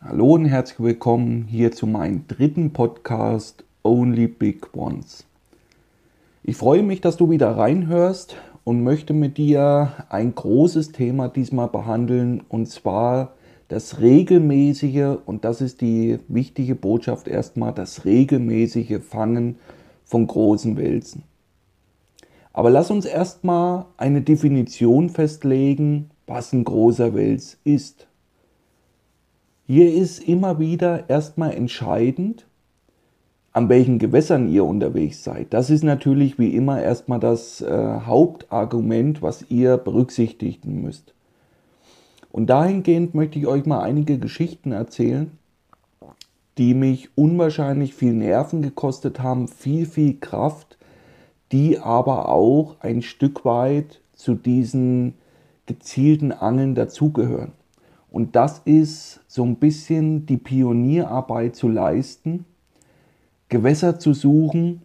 Hallo und herzlich willkommen hier zu meinem dritten Podcast Only Big Ones. Ich freue mich, dass du wieder reinhörst und möchte mit dir ein großes Thema diesmal behandeln und zwar das regelmäßige, und das ist die wichtige Botschaft erstmal, das regelmäßige Fangen von großen Wälzen. Aber lass uns erstmal eine Definition festlegen, was ein großer Wels ist. Hier ist immer wieder erstmal entscheidend, an welchen Gewässern ihr unterwegs seid. Das ist natürlich wie immer erstmal das äh, Hauptargument, was ihr berücksichtigen müsst. Und dahingehend möchte ich euch mal einige Geschichten erzählen, die mich unwahrscheinlich viel Nerven gekostet haben, viel, viel Kraft, die aber auch ein Stück weit zu diesen gezielten Angeln dazugehören. Und das ist so ein bisschen die Pionierarbeit zu leisten, Gewässer zu suchen,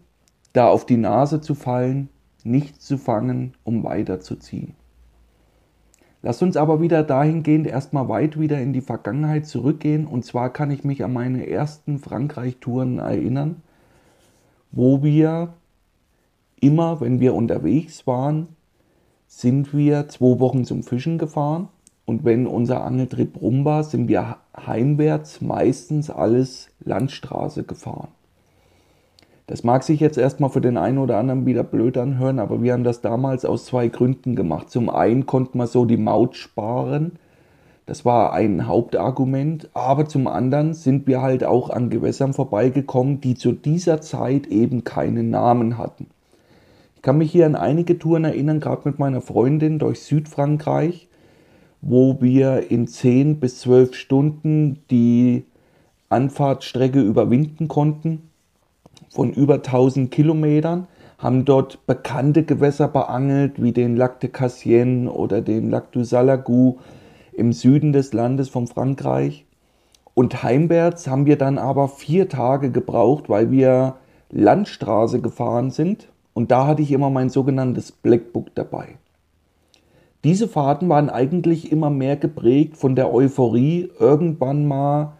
da auf die Nase zu fallen, nichts zu fangen, um weiterzuziehen. Lasst uns aber wieder dahingehend erstmal weit wieder in die Vergangenheit zurückgehen. Und zwar kann ich mich an meine ersten Frankreich-Touren erinnern, wo wir immer, wenn wir unterwegs waren, sind wir zwei Wochen zum Fischen gefahren. Und wenn unser Angeltrip rum war, sind wir heimwärts meistens alles Landstraße gefahren. Das mag sich jetzt erstmal für den einen oder anderen wieder blöd anhören, aber wir haben das damals aus zwei Gründen gemacht. Zum einen konnte man so die Maut sparen. Das war ein Hauptargument. Aber zum anderen sind wir halt auch an Gewässern vorbeigekommen, die zu dieser Zeit eben keinen Namen hatten. Ich kann mich hier an einige Touren erinnern, gerade mit meiner Freundin durch Südfrankreich, wo wir in 10 bis 12 Stunden die Anfahrtsstrecke überwinden konnten von über 1000 Kilometern, haben dort bekannte Gewässer beangelt, wie den Lac de Cassienne oder den Lac du Salagou im Süden des Landes von Frankreich. Und heimwärts haben wir dann aber vier Tage gebraucht, weil wir Landstraße gefahren sind. Und da hatte ich immer mein sogenanntes Blackbook dabei. Diese Fahrten waren eigentlich immer mehr geprägt von der Euphorie, irgendwann mal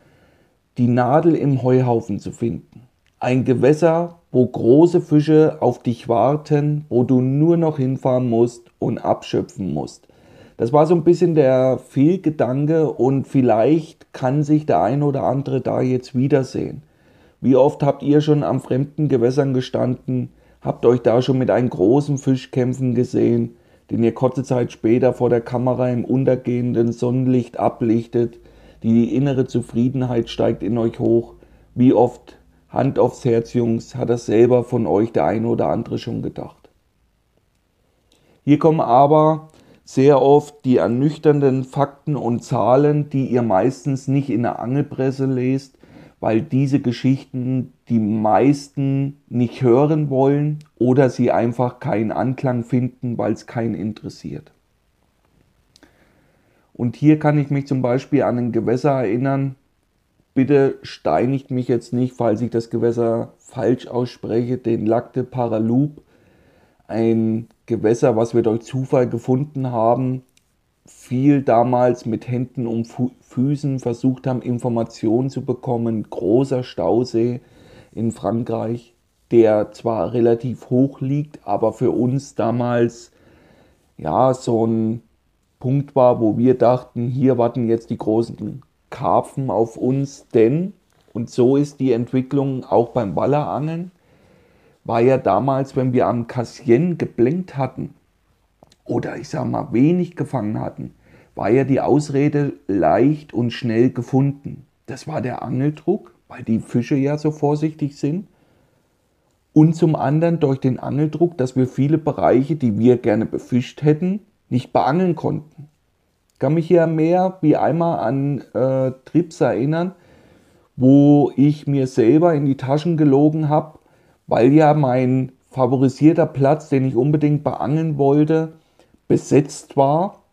die Nadel im Heuhaufen zu finden. Ein Gewässer, wo große Fische auf dich warten, wo du nur noch hinfahren musst und abschöpfen musst. Das war so ein bisschen der Fehlgedanke und vielleicht kann sich der ein oder andere da jetzt wiedersehen. Wie oft habt ihr schon am fremden Gewässern gestanden, habt euch da schon mit einem großen Fisch kämpfen gesehen, den ihr kurze Zeit später vor der Kamera im untergehenden Sonnenlicht ablichtet, die innere Zufriedenheit steigt in euch hoch. Wie oft Hand aufs Herz, Jungs, hat das selber von euch der eine oder andere schon gedacht. Hier kommen aber sehr oft die ernüchternden Fakten und Zahlen, die ihr meistens nicht in der Angelpresse lest, weil diese Geschichten die meisten nicht hören wollen oder sie einfach keinen Anklang finden, weil es keinen interessiert. Und hier kann ich mich zum Beispiel an ein Gewässer erinnern, Bitte steinigt mich jetzt nicht, falls ich das Gewässer falsch ausspreche, den Lac de Paraloup, ein Gewässer, was wir durch Zufall gefunden haben, viel damals mit Händen und Füßen versucht haben, Informationen zu bekommen. Großer Stausee in Frankreich, der zwar relativ hoch liegt, aber für uns damals ja so ein Punkt war, wo wir dachten, hier warten jetzt die großen Karpfen auf uns, denn, und so ist die Entwicklung auch beim Wallerangeln, war ja damals, wenn wir am Cassien geblenkt hatten oder ich sag mal wenig gefangen hatten, war ja die Ausrede leicht und schnell gefunden. Das war der Angeldruck, weil die Fische ja so vorsichtig sind. Und zum anderen durch den Angeldruck, dass wir viele Bereiche, die wir gerne befischt hätten, nicht beangeln konnten kann mich hier mehr wie einmal an äh, Trips erinnern, wo ich mir selber in die Taschen gelogen habe, weil ja mein favorisierter Platz, den ich unbedingt beangeln wollte, besetzt war.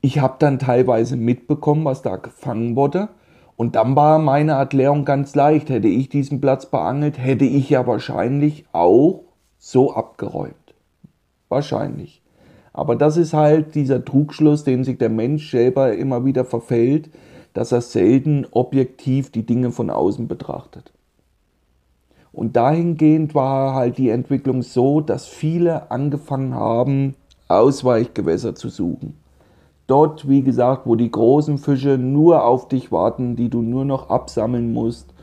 Ich habe dann teilweise mitbekommen, was da gefangen wurde. Und dann war meine Erklärung ganz leicht. Hätte ich diesen Platz beangelt, hätte ich ja wahrscheinlich auch so abgeräumt. Wahrscheinlich. Aber das ist halt dieser Trugschluss, den sich der Mensch selber immer wieder verfällt, dass er selten objektiv die Dinge von außen betrachtet. Und dahingehend war halt die Entwicklung so, dass viele angefangen haben, Ausweichgewässer zu suchen. Dort, wie gesagt, wo die großen Fische nur auf dich warten, die du nur noch absammeln musst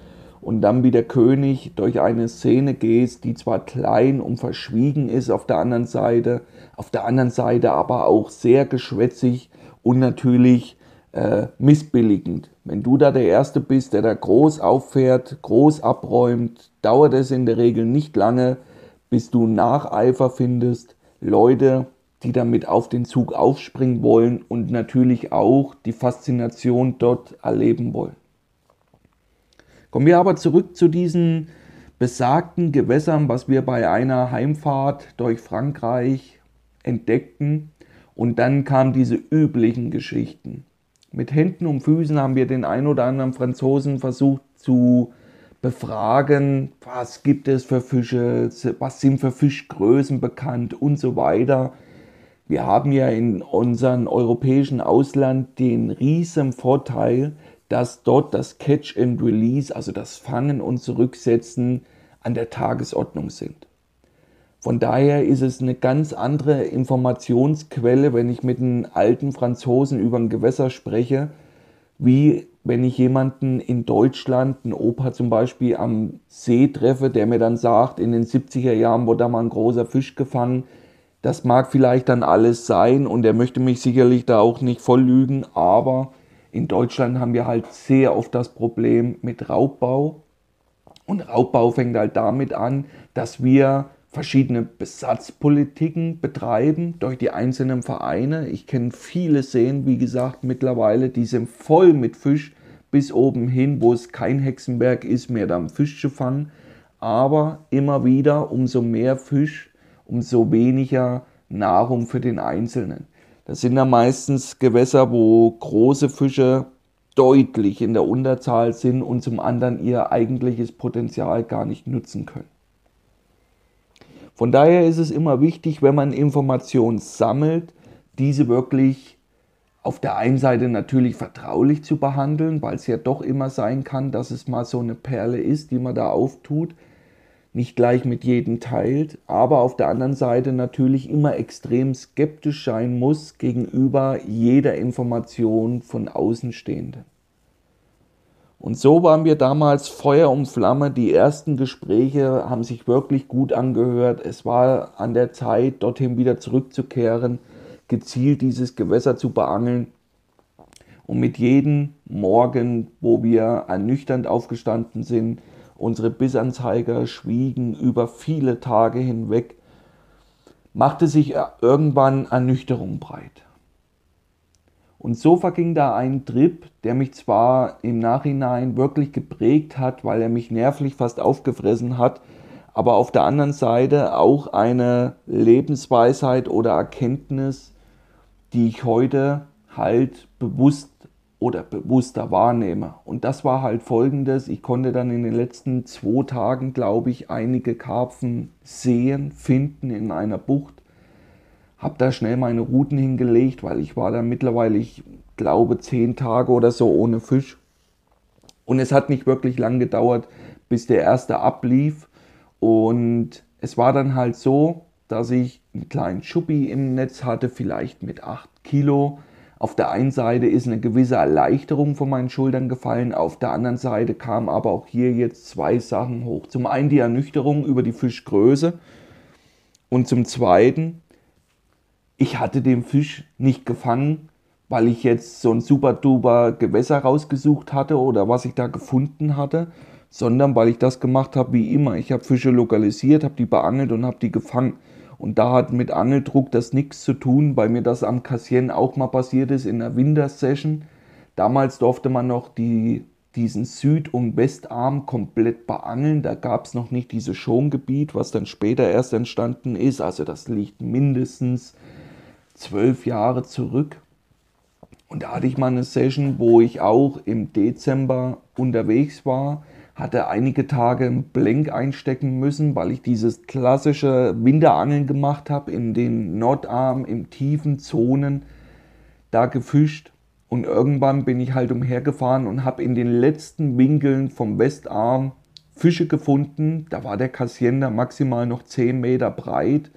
und dann wie der König durch eine Szene gehst, die zwar klein und verschwiegen ist auf der anderen Seite, auf der anderen Seite aber auch sehr geschwätzig und natürlich äh, missbilligend. Wenn du da der Erste bist, der da groß auffährt, groß abräumt, dauert es in der Regel nicht lange, bis du Nacheifer findest, Leute, die damit auf den Zug aufspringen wollen und natürlich auch die Faszination dort erleben wollen. Kommen wir aber zurück zu diesen besagten Gewässern, was wir bei einer Heimfahrt durch Frankreich entdeckten. Und dann kamen diese üblichen Geschichten. Mit Händen und Füßen haben wir den ein oder anderen Franzosen versucht zu befragen, was gibt es für Fische, was sind für Fischgrößen bekannt und so weiter. Wir haben ja in unserem europäischen Ausland den riesen Vorteil, dass dort das Catch and Release, also das Fangen und Zurücksetzen, an der Tagesordnung sind. Von daher ist es eine ganz andere Informationsquelle, wenn ich mit einem alten Franzosen über ein Gewässer spreche, wie wenn ich jemanden in Deutschland, einen Opa zum Beispiel, am See treffe, der mir dann sagt, in den 70er Jahren wurde da mal ein großer Fisch gefangen. Das mag vielleicht dann alles sein und er möchte mich sicherlich da auch nicht voll lügen, aber in Deutschland haben wir halt sehr oft das Problem mit Raubbau. Und Raubbau fängt halt damit an, dass wir verschiedene Besatzpolitiken betreiben durch die einzelnen Vereine. Ich kenne viele Seen, wie gesagt, mittlerweile, die sind voll mit Fisch bis oben hin, wo es kein Hexenberg ist, mehr dann Fisch zu fangen. Aber immer wieder, umso mehr Fisch, umso weniger Nahrung für den Einzelnen. Das sind dann meistens Gewässer, wo große Fische deutlich in der Unterzahl sind und zum anderen ihr eigentliches Potenzial gar nicht nutzen können. Von daher ist es immer wichtig, wenn man Informationen sammelt, diese wirklich auf der einen Seite natürlich vertraulich zu behandeln, weil es ja doch immer sein kann, dass es mal so eine Perle ist, die man da auftut nicht gleich mit jedem teilt, aber auf der anderen Seite natürlich immer extrem skeptisch sein muss gegenüber jeder Information von Außenstehenden. Und so waren wir damals Feuer und Flamme. Die ersten Gespräche haben sich wirklich gut angehört. Es war an der Zeit, dorthin wieder zurückzukehren, gezielt dieses Gewässer zu beangeln. Und mit jedem Morgen, wo wir ernüchternd aufgestanden sind, Unsere Bissanzeiger schwiegen über viele Tage hinweg, machte sich irgendwann Ernüchterung breit. Und so verging da ein Trip, der mich zwar im Nachhinein wirklich geprägt hat, weil er mich nervlich fast aufgefressen hat, aber auf der anderen Seite auch eine Lebensweisheit oder Erkenntnis, die ich heute halt bewusst oder bewusster wahrnehme. Und das war halt folgendes, ich konnte dann in den letzten zwei Tagen, glaube ich, einige Karpfen sehen, finden in einer Bucht. Habe da schnell meine Routen hingelegt, weil ich war dann mittlerweile, ich glaube, zehn Tage oder so ohne Fisch. Und es hat nicht wirklich lang gedauert, bis der erste ablief. Und es war dann halt so, dass ich einen kleinen Schuppi im Netz hatte, vielleicht mit 8 Kilo auf der einen Seite ist eine gewisse Erleichterung von meinen Schultern gefallen, auf der anderen Seite kamen aber auch hier jetzt zwei Sachen hoch. Zum einen die Ernüchterung über die Fischgröße und zum zweiten, ich hatte den Fisch nicht gefangen, weil ich jetzt so ein super duper Gewässer rausgesucht hatte oder was ich da gefunden hatte, sondern weil ich das gemacht habe wie immer. Ich habe Fische lokalisiert, habe die beangelt und habe die gefangen. Und da hat mit Angeldruck das nichts zu tun, weil mir das am Kassien auch mal passiert ist in der Wintersession. Damals durfte man noch die, diesen Süd- und Westarm komplett beangeln. Da gab es noch nicht dieses Schongebiet, was dann später erst entstanden ist. Also das liegt mindestens zwölf Jahre zurück. Und da hatte ich mal eine Session, wo ich auch im Dezember unterwegs war hatte einige Tage einen Blank einstecken müssen, weil ich dieses klassische Winterangeln gemacht habe in den Nordarm, in tiefen Zonen, da gefischt. Und irgendwann bin ich halt umhergefahren und habe in den letzten Winkeln vom Westarm Fische gefunden. Da war der Kassiender maximal noch 10 Meter breit,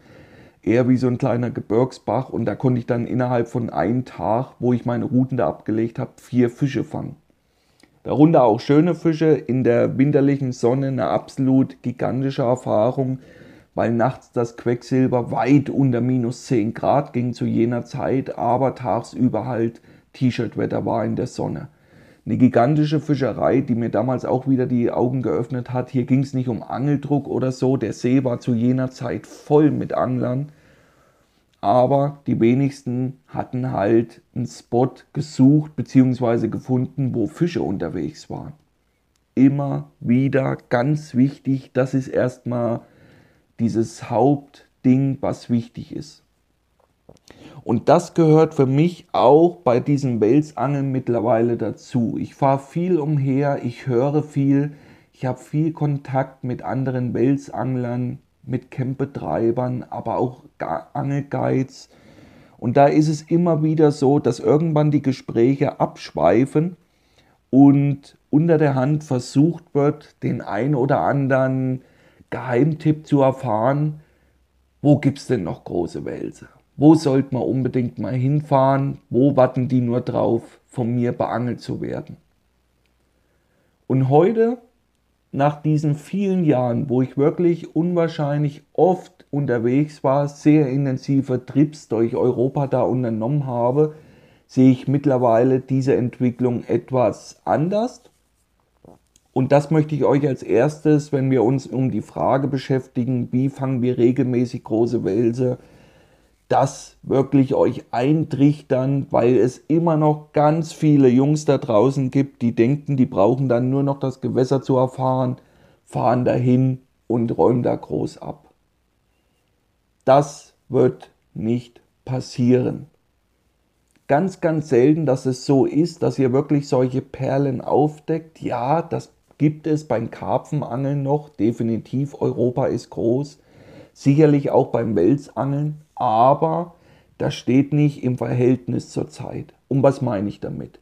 eher wie so ein kleiner Gebirgsbach. Und da konnte ich dann innerhalb von einem Tag, wo ich meine Routen da abgelegt habe, vier Fische fangen. Darunter auch schöne Fische in der winterlichen Sonne, eine absolut gigantische Erfahrung, weil nachts das Quecksilber weit unter minus 10 Grad ging zu jener Zeit, aber tagsüber halt T-Shirt-Wetter war in der Sonne. Eine gigantische Fischerei, die mir damals auch wieder die Augen geöffnet hat. Hier ging es nicht um Angeldruck oder so. Der See war zu jener Zeit voll mit Anglern. Aber die wenigsten hatten halt einen Spot gesucht bzw. gefunden, wo Fische unterwegs waren. Immer wieder ganz wichtig, das ist erstmal dieses Hauptding, was wichtig ist. Und das gehört für mich auch bei diesem Welsangeln mittlerweile dazu. Ich fahre viel umher, ich höre viel, ich habe viel Kontakt mit anderen Welsanglern, mit Campbetreibern, aber auch Angelguides. Und da ist es immer wieder so, dass irgendwann die Gespräche abschweifen und unter der Hand versucht wird, den ein oder anderen Geheimtipp zu erfahren, wo gibt es denn noch große Wälse? Wo sollte man unbedingt mal hinfahren? Wo warten die nur drauf, von mir beangelt zu werden? Und heute, nach diesen vielen Jahren, wo ich wirklich unwahrscheinlich oft unterwegs war, sehr intensive Trips durch Europa da unternommen habe, sehe ich mittlerweile diese Entwicklung etwas anders. Und das möchte ich euch als erstes, wenn wir uns um die Frage beschäftigen, wie fangen wir regelmäßig große Wälse, das wirklich euch eintrichtern, weil es immer noch ganz viele Jungs da draußen gibt, die denken, die brauchen dann nur noch das Gewässer zu erfahren, fahren dahin und räumen da groß ab. Das wird nicht passieren. Ganz, ganz selten, dass es so ist, dass ihr wirklich solche Perlen aufdeckt. Ja, das gibt es beim Karpfenangeln noch. Definitiv, Europa ist groß. Sicherlich auch beim Welsangeln aber das steht nicht im Verhältnis zur Zeit. Und was meine ich damit?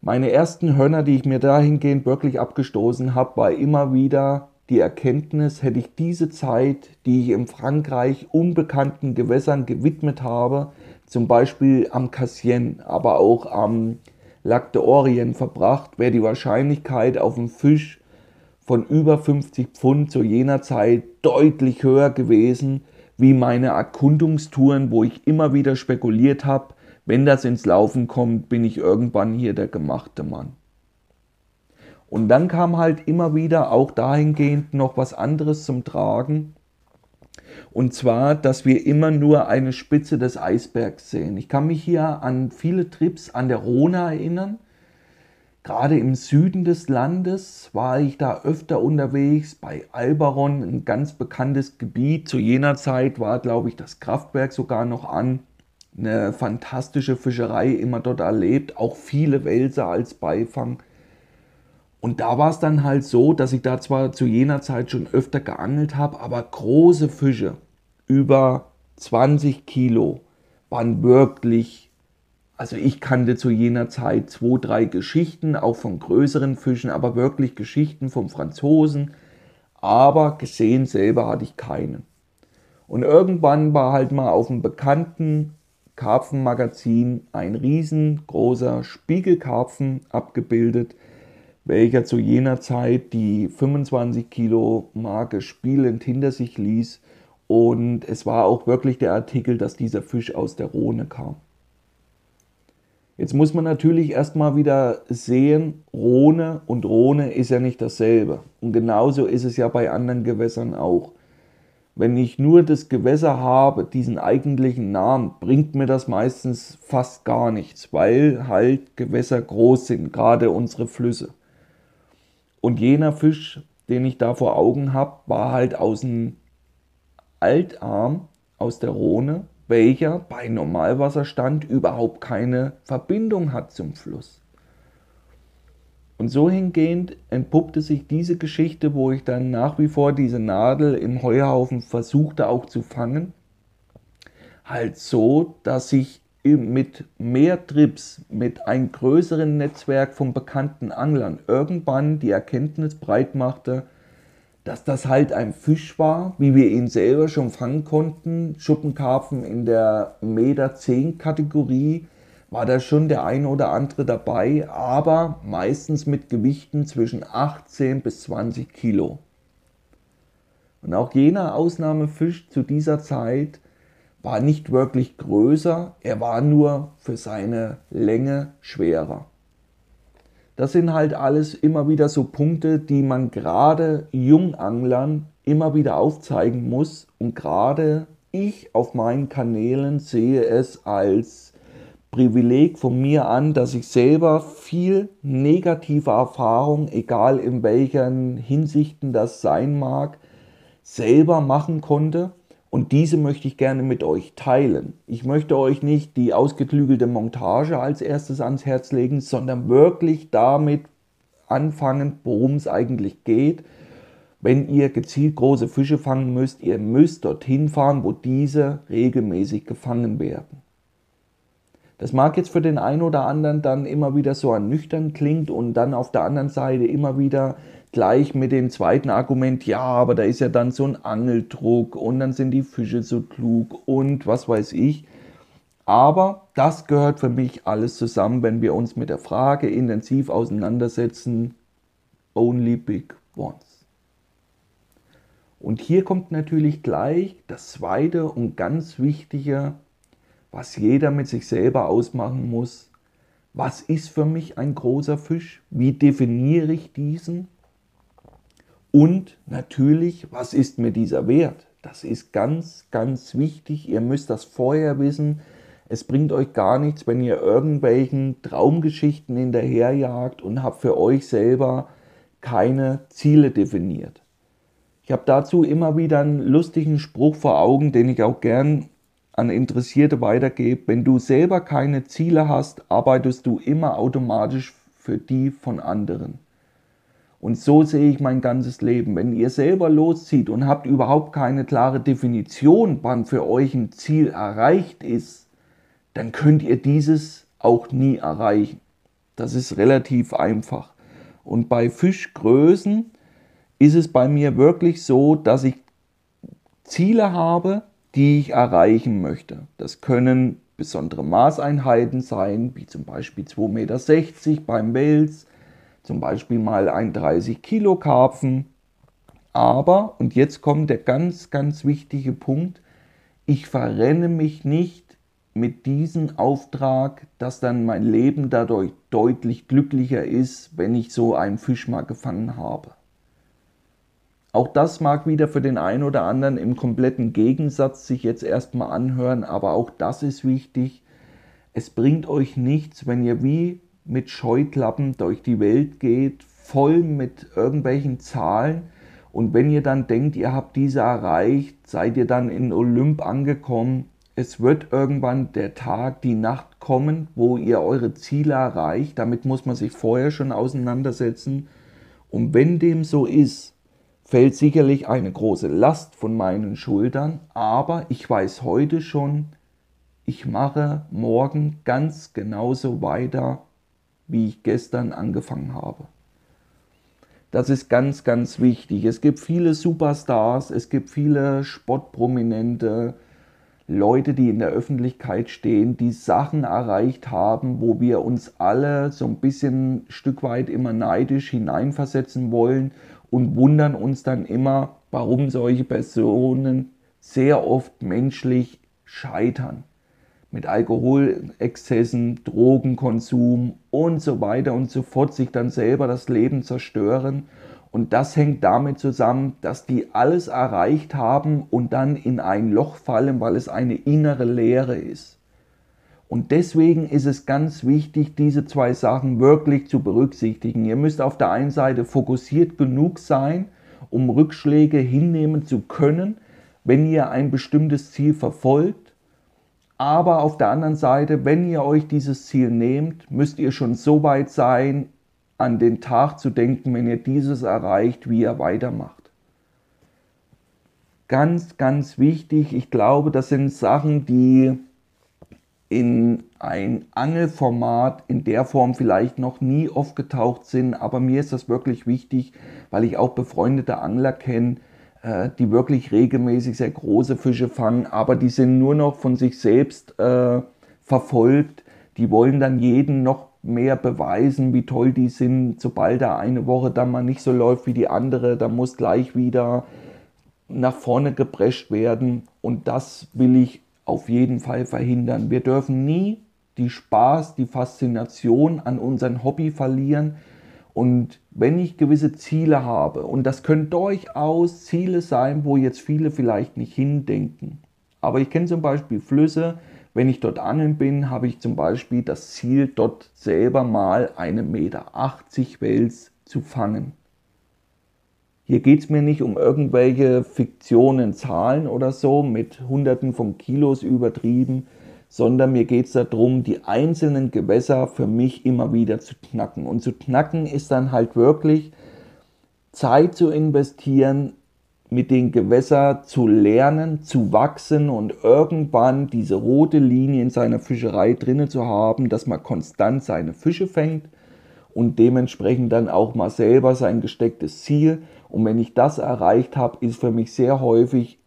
Meine ersten Hörner, die ich mir dahingehend wirklich abgestoßen habe, war immer wieder die Erkenntnis, hätte ich diese Zeit, die ich in Frankreich unbekannten Gewässern gewidmet habe, zum Beispiel am Cassien, aber auch am Lac de Orient verbracht, wäre die Wahrscheinlichkeit auf einen Fisch von über 50 Pfund zu jener Zeit deutlich höher gewesen, wie meine Erkundungstouren, wo ich immer wieder spekuliert habe, wenn das ins Laufen kommt, bin ich irgendwann hier der gemachte Mann. Und dann kam halt immer wieder auch dahingehend noch was anderes zum Tragen. Und zwar, dass wir immer nur eine Spitze des Eisbergs sehen. Ich kann mich hier an viele Trips an der Rhone erinnern, Gerade im Süden des Landes war ich da öfter unterwegs, bei Alberon, ein ganz bekanntes Gebiet. Zu jener Zeit war, glaube ich, das Kraftwerk sogar noch an. Eine fantastische Fischerei immer dort erlebt, auch viele Wälse als Beifang. Und da war es dann halt so, dass ich da zwar zu jener Zeit schon öfter geangelt habe, aber große Fische über 20 Kilo waren wirklich also ich kannte zu jener Zeit zwei, drei Geschichten, auch von größeren Fischen, aber wirklich Geschichten vom Franzosen. Aber gesehen selber hatte ich keinen. Und irgendwann war halt mal auf einem bekannten Karpfenmagazin ein riesengroßer Spiegelkarpfen abgebildet, welcher zu jener Zeit die 25 Kilo Marke spielend hinter sich ließ. Und es war auch wirklich der Artikel, dass dieser Fisch aus der Rhone kam. Jetzt muss man natürlich erstmal wieder sehen, Rhone und Rhone ist ja nicht dasselbe. Und genauso ist es ja bei anderen Gewässern auch. Wenn ich nur das Gewässer habe, diesen eigentlichen Namen, bringt mir das meistens fast gar nichts, weil halt Gewässer groß sind, gerade unsere Flüsse. Und jener Fisch, den ich da vor Augen habe, war halt aus dem Altarm, aus der Rhone, welcher bei Normalwasserstand überhaupt keine Verbindung hat zum Fluss. Und so hingehend entpuppte sich diese Geschichte, wo ich dann nach wie vor diese Nadel im Heuhaufen versuchte auch zu fangen, halt so, dass ich mit mehr Trips, mit einem größeren Netzwerk von bekannten Anglern irgendwann die Erkenntnis breit machte, dass das halt ein Fisch war, wie wir ihn selber schon fangen konnten. Schuppenkarpfen in der Meter 10 Kategorie war da schon der ein oder andere dabei, aber meistens mit Gewichten zwischen 18 bis 20 Kilo. Und auch jener Ausnahmefisch zu dieser Zeit war nicht wirklich größer, er war nur für seine Länge schwerer. Das sind halt alles immer wieder so Punkte, die man gerade Junganglern immer wieder aufzeigen muss. Und gerade ich auf meinen Kanälen sehe es als Privileg von mir an, dass ich selber viel negative Erfahrung, egal in welchen Hinsichten das sein mag, selber machen konnte und diese möchte ich gerne mit euch teilen. Ich möchte euch nicht die ausgeklügelte Montage als erstes ans Herz legen, sondern wirklich damit anfangen, worum es eigentlich geht. Wenn ihr gezielt große Fische fangen müsst, ihr müsst dorthin fahren, wo diese regelmäßig gefangen werden. Das mag jetzt für den einen oder anderen dann immer wieder so ernüchternd klingt und dann auf der anderen Seite immer wieder gleich mit dem zweiten Argument, ja, aber da ist ja dann so ein Angeldruck und dann sind die Fische so klug und was weiß ich. Aber das gehört für mich alles zusammen, wenn wir uns mit der Frage intensiv auseinandersetzen, only big ones. Und hier kommt natürlich gleich das zweite und ganz wichtige, was jeder mit sich selber ausmachen muss. Was ist für mich ein großer Fisch? Wie definiere ich diesen? Und natürlich, was ist mir dieser wert? Das ist ganz, ganz wichtig. Ihr müsst das vorher wissen. Es bringt euch gar nichts, wenn ihr irgendwelchen Traumgeschichten hinterherjagt und habt für euch selber keine Ziele definiert. Ich habe dazu immer wieder einen lustigen Spruch vor Augen, den ich auch gern an Interessierte weitergebe. Wenn du selber keine Ziele hast, arbeitest du immer automatisch für die von anderen. Und so sehe ich mein ganzes Leben. Wenn ihr selber loszieht und habt überhaupt keine klare Definition, wann für euch ein Ziel erreicht ist, dann könnt ihr dieses auch nie erreichen. Das ist relativ einfach. Und bei Fischgrößen ist es bei mir wirklich so, dass ich Ziele habe, die ich erreichen möchte. Das können besondere Maßeinheiten sein, wie zum Beispiel 2,60 Meter beim Wels zum Beispiel mal ein 30 Kilo Karpfen. Aber, und jetzt kommt der ganz, ganz wichtige Punkt, ich verrenne mich nicht mit diesem Auftrag, dass dann mein Leben dadurch deutlich glücklicher ist, wenn ich so einen Fisch mal gefangen habe. Auch das mag wieder für den einen oder anderen im kompletten Gegensatz sich jetzt erstmal anhören, aber auch das ist wichtig. Es bringt euch nichts, wenn ihr wie mit Scheuklappen durch die Welt geht, voll mit irgendwelchen Zahlen. Und wenn ihr dann denkt, ihr habt diese erreicht, seid ihr dann in Olymp angekommen. Es wird irgendwann der Tag, die Nacht kommen, wo ihr eure Ziele erreicht. Damit muss man sich vorher schon auseinandersetzen. Und wenn dem so ist, fällt sicherlich eine große Last von meinen Schultern. Aber ich weiß heute schon, ich mache morgen ganz genauso weiter wie ich gestern angefangen habe. Das ist ganz, ganz wichtig. Es gibt viele Superstars, es gibt viele Sportprominente, Leute, die in der Öffentlichkeit stehen, die Sachen erreicht haben, wo wir uns alle so ein bisschen Stück weit immer neidisch hineinversetzen wollen und wundern uns dann immer, warum solche Personen sehr oft menschlich scheitern mit Alkoholexzessen, Drogenkonsum und so weiter und so fort sich dann selber das Leben zerstören. Und das hängt damit zusammen, dass die alles erreicht haben und dann in ein Loch fallen, weil es eine innere Leere ist. Und deswegen ist es ganz wichtig, diese zwei Sachen wirklich zu berücksichtigen. Ihr müsst auf der einen Seite fokussiert genug sein, um Rückschläge hinnehmen zu können, wenn ihr ein bestimmtes Ziel verfolgt. Aber auf der anderen Seite, wenn ihr euch dieses Ziel nehmt, müsst ihr schon so weit sein, an den Tag zu denken, wenn ihr dieses erreicht, wie ihr weitermacht. Ganz, ganz wichtig. Ich glaube, das sind Sachen, die in ein Angelformat in der Form vielleicht noch nie aufgetaucht sind, aber mir ist das wirklich wichtig, weil ich auch befreundete Angler kenne, äh, die wirklich regelmäßig sehr große Fische fangen, aber die sind nur noch von sich selbst äh, verfolgt. Die wollen dann jeden noch mehr beweisen, wie toll die sind. Sobald da eine Woche dann mal nicht so läuft wie die andere, da muss gleich wieder nach vorne geprescht werden. Und das will ich auf jeden Fall verhindern. Wir dürfen nie die Spaß, die Faszination an unserem Hobby verlieren. Und wenn ich gewisse Ziele habe, und das können durchaus Ziele sein, wo jetzt viele vielleicht nicht hindenken. Aber ich kenne zum Beispiel Flüsse, wenn ich dort angeln bin, habe ich zum Beispiel das Ziel, dort selber mal eine Meter 80 Wels zu fangen. Hier geht es mir nicht um irgendwelche Fiktionen, Zahlen oder so mit Hunderten von Kilos übertrieben, sondern mir geht es darum, die einzelnen Gewässer für mich immer wieder zu knacken. Und zu knacken ist dann halt wirklich Zeit zu investieren, mit den Gewässern zu lernen, zu wachsen und irgendwann diese rote Linie in seiner Fischerei drinnen zu haben, dass man konstant seine Fische fängt und dementsprechend dann auch mal selber sein gestecktes Ziel. Und wenn ich das erreicht habe, ist für mich sehr häufig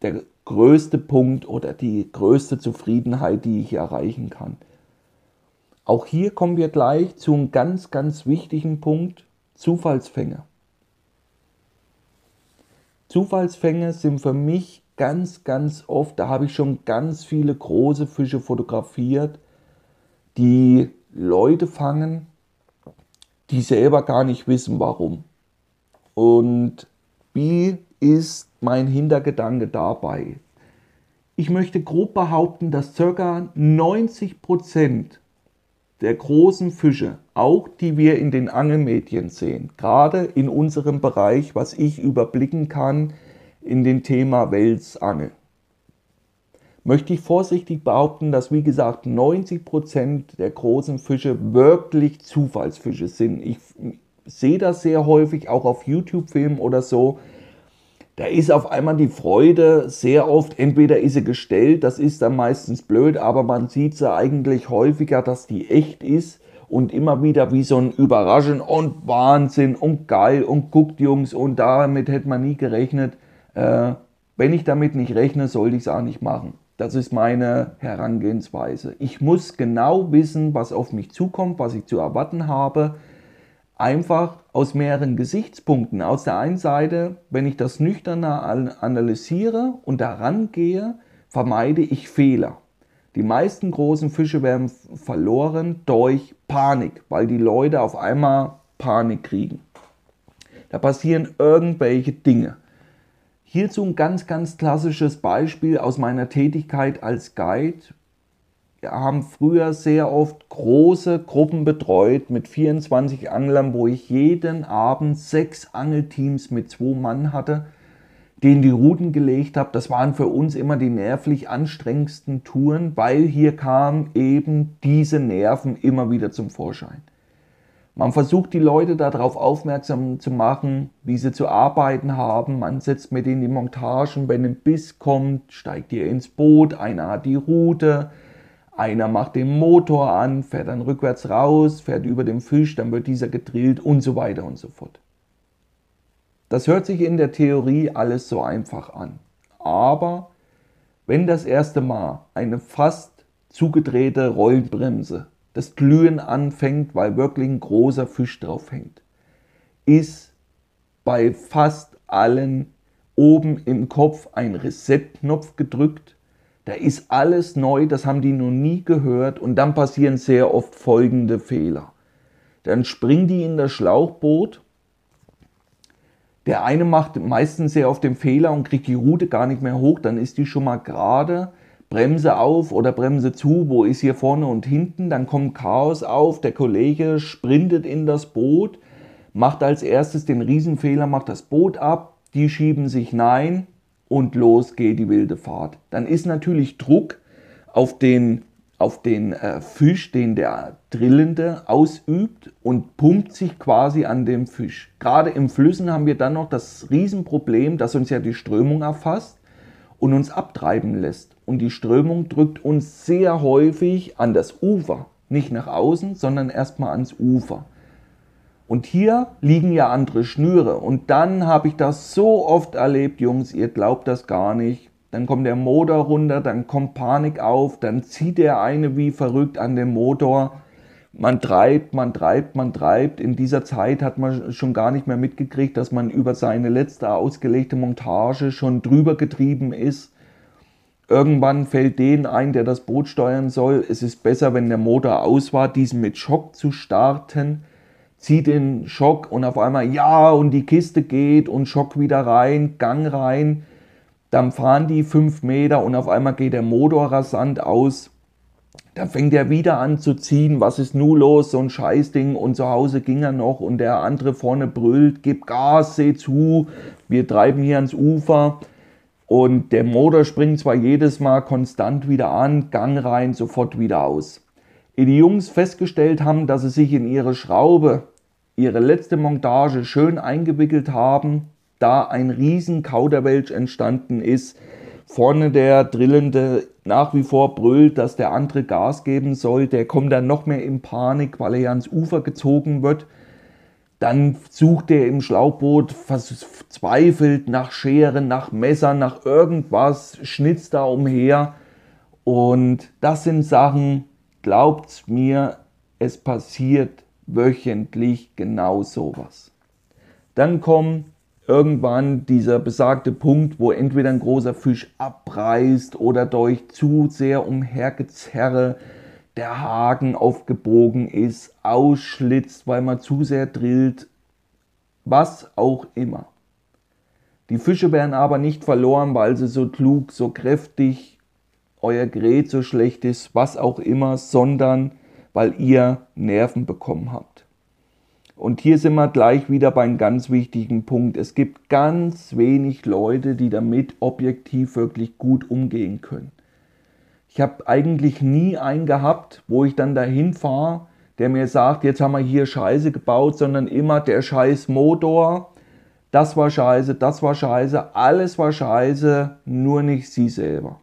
der größte Punkt oder die größte Zufriedenheit, die ich erreichen kann. Auch hier kommen wir gleich zu einem ganz, ganz wichtigen Punkt, Zufallsfänge. Zufallsfänge sind für mich ganz, ganz oft, da habe ich schon ganz viele große Fische fotografiert, die Leute fangen, die selber gar nicht wissen, warum. Und wie ist mein Hintergedanke dabei? Ich möchte grob behaupten, dass ca. 90% der großen Fische, auch die wir in den Angelmedien sehen, gerade in unserem Bereich, was ich überblicken kann, in dem Thema Welsangel, möchte ich vorsichtig behaupten, dass wie gesagt 90% der großen Fische wirklich Zufallsfische sind. Ich sehe das sehr häufig auch auf YouTube-Filmen oder so, da ist auf einmal die Freude sehr oft, entweder ist sie gestellt, das ist dann meistens blöd, aber man sieht sie eigentlich häufiger, dass die echt ist und immer wieder wie so ein Überraschen und Wahnsinn und geil und guckt Jungs und damit hätte man nie gerechnet. Äh, wenn ich damit nicht rechne, sollte ich es auch nicht machen. Das ist meine Herangehensweise. Ich muss genau wissen, was auf mich zukommt, was ich zu erwarten habe einfach aus mehreren Gesichtspunkten. Aus der einen Seite, wenn ich das nüchterner analysiere und daran gehe, vermeide ich Fehler. Die meisten großen Fische werden verloren durch Panik, weil die Leute auf einmal Panik kriegen. Da passieren irgendwelche Dinge. Hierzu ein ganz, ganz klassisches Beispiel aus meiner Tätigkeit als Guide haben früher sehr oft große Gruppen betreut mit 24 Anglern, wo ich jeden Abend sechs Angelteams mit zwei Mann hatte, denen die Routen gelegt habe. Das waren für uns immer die nervlich anstrengendsten Touren, weil hier kamen eben diese Nerven immer wieder zum Vorschein. Man versucht die Leute darauf aufmerksam zu machen, wie sie zu arbeiten haben. Man setzt mit ihnen die Montagen, wenn ein Biss kommt, steigt ihr ins Boot, einer hat die Route, einer macht den Motor an, fährt dann rückwärts raus, fährt über den Fisch, dann wird dieser gedrillt und so weiter und so fort. Das hört sich in der Theorie alles so einfach an. Aber wenn das erste Mal eine fast zugedrehte Rollbremse das Glühen anfängt, weil wirklich ein großer Fisch drauf hängt, ist bei fast allen oben im Kopf ein Reset-Knopf gedrückt da ist alles neu, das haben die noch nie gehört und dann passieren sehr oft folgende Fehler. Dann springen die in das Schlauchboot. Der eine macht meistens sehr oft den Fehler und kriegt die Route gar nicht mehr hoch, dann ist die schon mal gerade. Bremse auf oder Bremse zu, wo ist hier vorne und hinten, dann kommt Chaos auf, der Kollege sprintet in das Boot, macht als erstes den Riesenfehler, macht das Boot ab, die schieben sich nein, und los geht die wilde Fahrt. Dann ist natürlich Druck auf den, auf den äh, Fisch, den der Drillende ausübt und pumpt sich quasi an dem Fisch. Gerade im Flüssen haben wir dann noch das Riesenproblem, dass uns ja die Strömung erfasst und uns abtreiben lässt. Und die Strömung drückt uns sehr häufig an das Ufer. Nicht nach außen, sondern erstmal ans Ufer. Und hier liegen ja andere Schnüre. Und dann habe ich das so oft erlebt, Jungs, ihr glaubt das gar nicht. Dann kommt der Motor runter, dann kommt Panik auf, dann zieht der eine wie verrückt an dem Motor. Man treibt, man treibt, man treibt. In dieser Zeit hat man schon gar nicht mehr mitgekriegt, dass man über seine letzte ausgelegte Montage schon drüber getrieben ist. Irgendwann fällt denen ein, der das Boot steuern soll, es ist besser, wenn der Motor aus war, diesen mit Schock zu starten zieht den Schock und auf einmal ja und die Kiste geht und Schock wieder rein, Gang rein. Dann fahren die fünf Meter und auf einmal geht der Motor rasant aus. Da fängt er wieder an zu ziehen. Was ist nun los? So ein Scheißding. Und zu Hause ging er noch und der andere vorne brüllt, gib Gas, seh zu. Wir treiben hier ans Ufer. Und der Motor springt zwar jedes Mal konstant wieder an, Gang rein, sofort wieder aus. Ehe die Jungs festgestellt haben, dass sie sich in ihre Schraube ihre letzte Montage schön eingewickelt haben, da ein riesen Kauderwelsch entstanden ist. Vorne der Drillende nach wie vor brüllt, dass der andere Gas geben soll. Der kommt dann noch mehr in Panik, weil er ja ans Ufer gezogen wird. Dann sucht er im Schlauchboot verzweifelt nach Scheren, nach Messern, nach irgendwas, schnitzt da umher. Und das sind Sachen, glaubt's mir, es passiert wöchentlich genau sowas. Dann kommt irgendwann dieser besagte Punkt, wo entweder ein großer Fisch abreißt oder durch zu sehr umhergezerre der Haken aufgebogen ist, ausschlitzt, weil man zu sehr drillt, was auch immer. Die Fische werden aber nicht verloren, weil sie so klug, so kräftig, euer Gerät so schlecht ist, was auch immer, sondern weil ihr Nerven bekommen habt. Und hier sind wir gleich wieder bei einem ganz wichtigen Punkt. Es gibt ganz wenig Leute, die damit objektiv wirklich gut umgehen können. Ich habe eigentlich nie einen gehabt, wo ich dann dahin fahre, der mir sagt, jetzt haben wir hier Scheiße gebaut, sondern immer der scheiß Motor, das war scheiße, das war scheiße, alles war scheiße, nur nicht sie selber.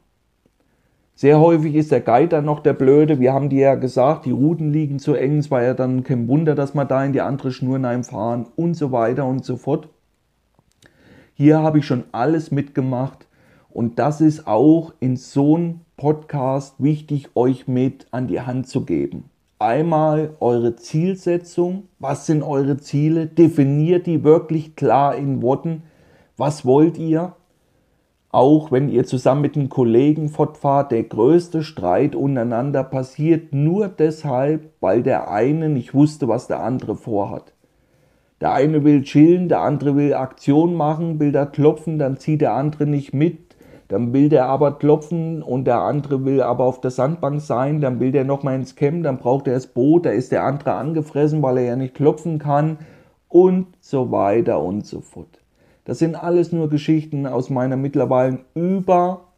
Sehr häufig ist der Guide dann noch der Blöde. Wir haben dir ja gesagt, die Routen liegen zu eng. Es war ja dann kein Wunder, dass wir da in die andere Schnur fahren und so weiter und so fort. Hier habe ich schon alles mitgemacht und das ist auch in so einem Podcast wichtig, euch mit an die Hand zu geben. Einmal eure Zielsetzung. Was sind eure Ziele? Definiert die wirklich klar in Worten. Was wollt ihr? Auch wenn ihr zusammen mit einem Kollegen fortfahrt, der größte Streit untereinander passiert nur deshalb, weil der eine nicht wusste, was der andere vorhat. Der eine will chillen, der andere will Aktion machen, will da klopfen, dann zieht der andere nicht mit, dann will der aber klopfen und der andere will aber auf der Sandbank sein, dann will der nochmal ins Camp, dann braucht er das Boot, da ist der andere angefressen, weil er ja nicht klopfen kann und so weiter und so fort. Das sind alles nur Geschichten aus meiner mittlerweile über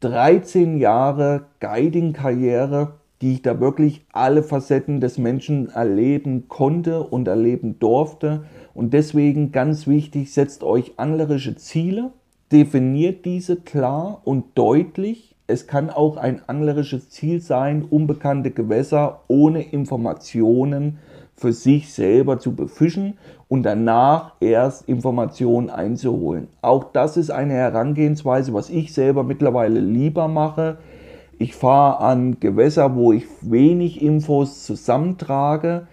13 Jahre Guiding-Karriere, die ich da wirklich alle Facetten des Menschen erleben konnte und erleben durfte. Und deswegen ganz wichtig, setzt euch anderische Ziele, definiert diese klar und deutlich. Es kann auch ein anglerisches Ziel sein, unbekannte Gewässer ohne Informationen für sich selber zu befischen und danach erst Informationen einzuholen. Auch das ist eine Herangehensweise, was ich selber mittlerweile lieber mache. Ich fahre an Gewässer, wo ich wenig Infos zusammentrage,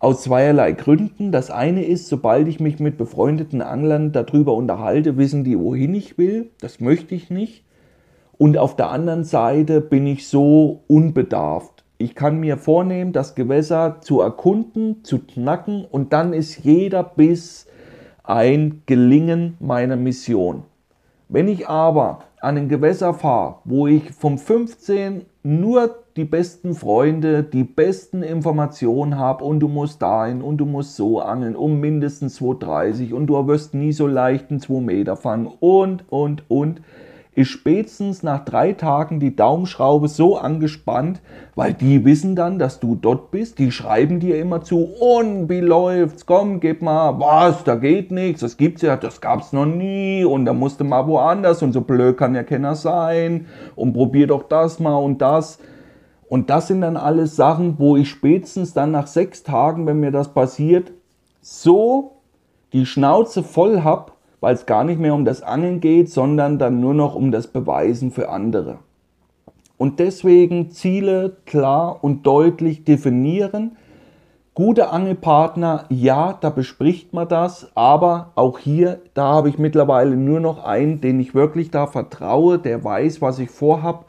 aus zweierlei Gründen. Das eine ist, sobald ich mich mit befreundeten Anglern darüber unterhalte, wissen die, wohin ich will. Das möchte ich nicht. Und auf der anderen Seite bin ich so unbedarft. Ich kann mir vornehmen, das Gewässer zu erkunden, zu knacken und dann ist jeder Biss ein Gelingen meiner Mission. Wenn ich aber an ein Gewässer fahre, wo ich vom 15 nur die besten Freunde, die besten Informationen habe und du musst dahin und du musst so angeln um mindestens 2,30 und du wirst nie so leicht einen 2 Meter fangen und, und, und, ist spätestens nach drei Tagen die Daumenschraube so angespannt, weil die wissen dann, dass du dort bist. Die schreiben dir immer zu, und wie läuft's? Komm, gib mal, was, da geht nichts, das gibt's ja, das gab's noch nie und da musste mal woanders und so blöd kann ja keiner sein und probier doch das mal und das. Und das sind dann alles Sachen, wo ich spätestens dann nach sechs Tagen, wenn mir das passiert, so die Schnauze voll hab, weil es gar nicht mehr um das Angeln geht, sondern dann nur noch um das Beweisen für andere. Und deswegen Ziele klar und deutlich definieren. Gute Angelpartner, ja, da bespricht man das, aber auch hier, da habe ich mittlerweile nur noch einen, den ich wirklich da vertraue, der weiß, was ich vorhab,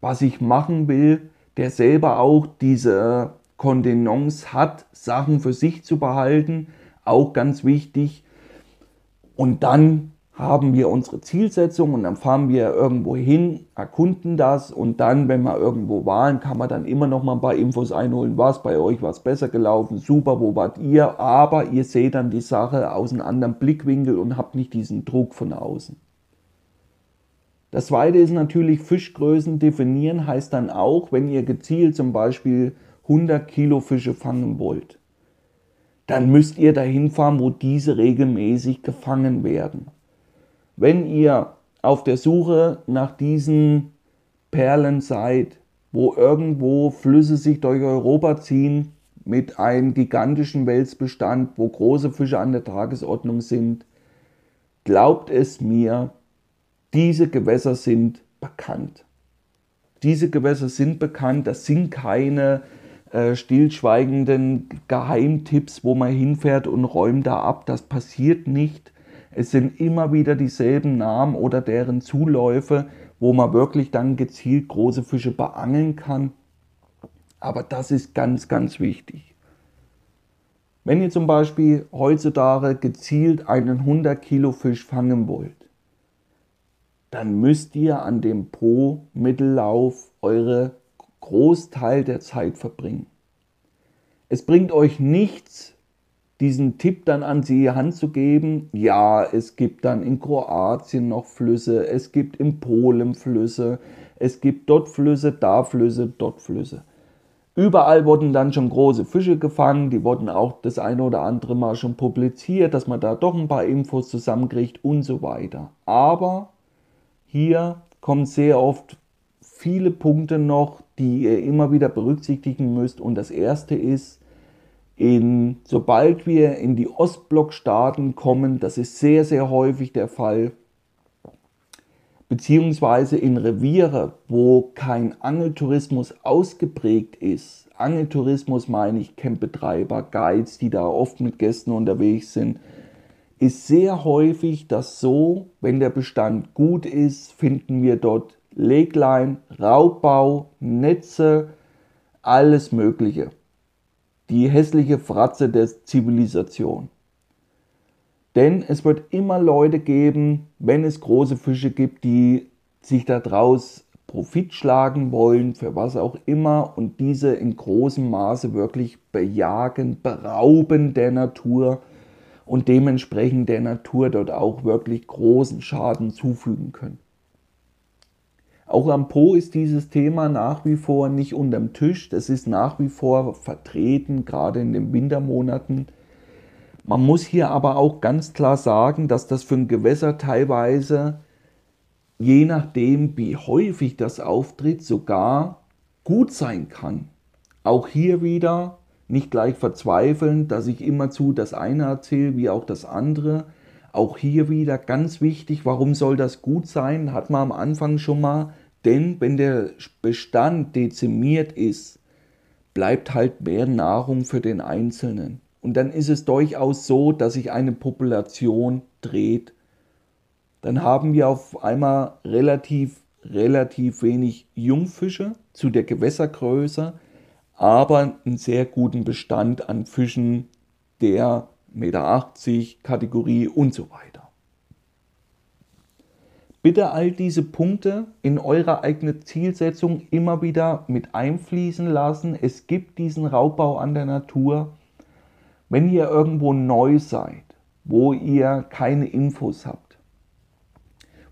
was ich machen will, der selber auch diese Kontenance hat, Sachen für sich zu behalten, auch ganz wichtig. Und dann haben wir unsere Zielsetzung und dann fahren wir irgendwo hin, erkunden das und dann, wenn wir irgendwo waren, kann man dann immer noch mal ein paar Infos einholen, was bei euch was besser gelaufen, super, wo wart ihr, aber ihr seht dann die Sache aus einem anderen Blickwinkel und habt nicht diesen Druck von außen. Das zweite ist natürlich Fischgrößen definieren, heißt dann auch, wenn ihr gezielt zum Beispiel 100 Kilo Fische fangen wollt, dann müsst ihr dahin fahren, wo diese regelmäßig gefangen werden. Wenn ihr auf der Suche nach diesen Perlen seid, wo irgendwo Flüsse sich durch Europa ziehen mit einem gigantischen Welsbestand, wo große Fische an der Tagesordnung sind, glaubt es mir, diese Gewässer sind bekannt. Diese Gewässer sind bekannt, das sind keine äh, stillschweigenden Geheimtipps, wo man hinfährt und räumt da ab. Das passiert nicht. Es sind immer wieder dieselben Namen oder deren Zuläufe, wo man wirklich dann gezielt große Fische beangeln kann. Aber das ist ganz, ganz wichtig. Wenn ihr zum Beispiel heutzutage gezielt einen 100 Kilo Fisch fangen wollt, dann müsst ihr an dem Pro-Mittellauf eure Großteil der Zeit verbringen. Es bringt euch nichts, diesen Tipp dann an sie Hand zu geben. Ja, es gibt dann in Kroatien noch Flüsse, es gibt in Polen Flüsse, es gibt dort Flüsse, da Flüsse, dort Flüsse. Überall wurden dann schon große Fische gefangen, die wurden auch das eine oder andere Mal schon publiziert, dass man da doch ein paar Infos zusammenkriegt und so weiter. Aber hier kommen sehr oft viele Punkte noch, die ihr immer wieder berücksichtigen müsst. Und das erste ist, in, sobald wir in die Ostblockstaaten kommen, das ist sehr, sehr häufig der Fall, beziehungsweise in Reviere, wo kein Angeltourismus ausgeprägt ist. Angeltourismus meine ich Campbetreiber, Guides, die da oft mit Gästen unterwegs sind, ist sehr häufig das so, wenn der Bestand gut ist, finden wir dort Leglein, Raubbau, Netze, alles Mögliche. Die hässliche Fratze der Zivilisation. Denn es wird immer Leute geben, wenn es große Fische gibt, die sich daraus Profit schlagen wollen, für was auch immer, und diese in großem Maße wirklich bejagen, berauben der Natur und dementsprechend der Natur dort auch wirklich großen Schaden zufügen können. Auch am Po ist dieses Thema nach wie vor nicht unterm Tisch. Das ist nach wie vor vertreten, gerade in den Wintermonaten. Man muss hier aber auch ganz klar sagen, dass das für ein Gewässer teilweise, je nachdem wie häufig das auftritt, sogar gut sein kann. Auch hier wieder nicht gleich verzweifeln, dass ich immerzu das eine erzähle wie auch das andere. Auch hier wieder ganz wichtig, warum soll das gut sein? Hat man am Anfang schon mal denn wenn der Bestand dezimiert ist, bleibt halt mehr Nahrung für den Einzelnen. Und dann ist es durchaus so, dass sich eine Population dreht. Dann haben wir auf einmal relativ, relativ wenig Jungfische zu der Gewässergröße, aber einen sehr guten Bestand an Fischen der 1,80 Meter Kategorie und so weiter. Bitte all diese Punkte in eure eigene Zielsetzung immer wieder mit einfließen lassen. Es gibt diesen Raubbau an der Natur. Wenn ihr irgendwo neu seid, wo ihr keine Infos habt,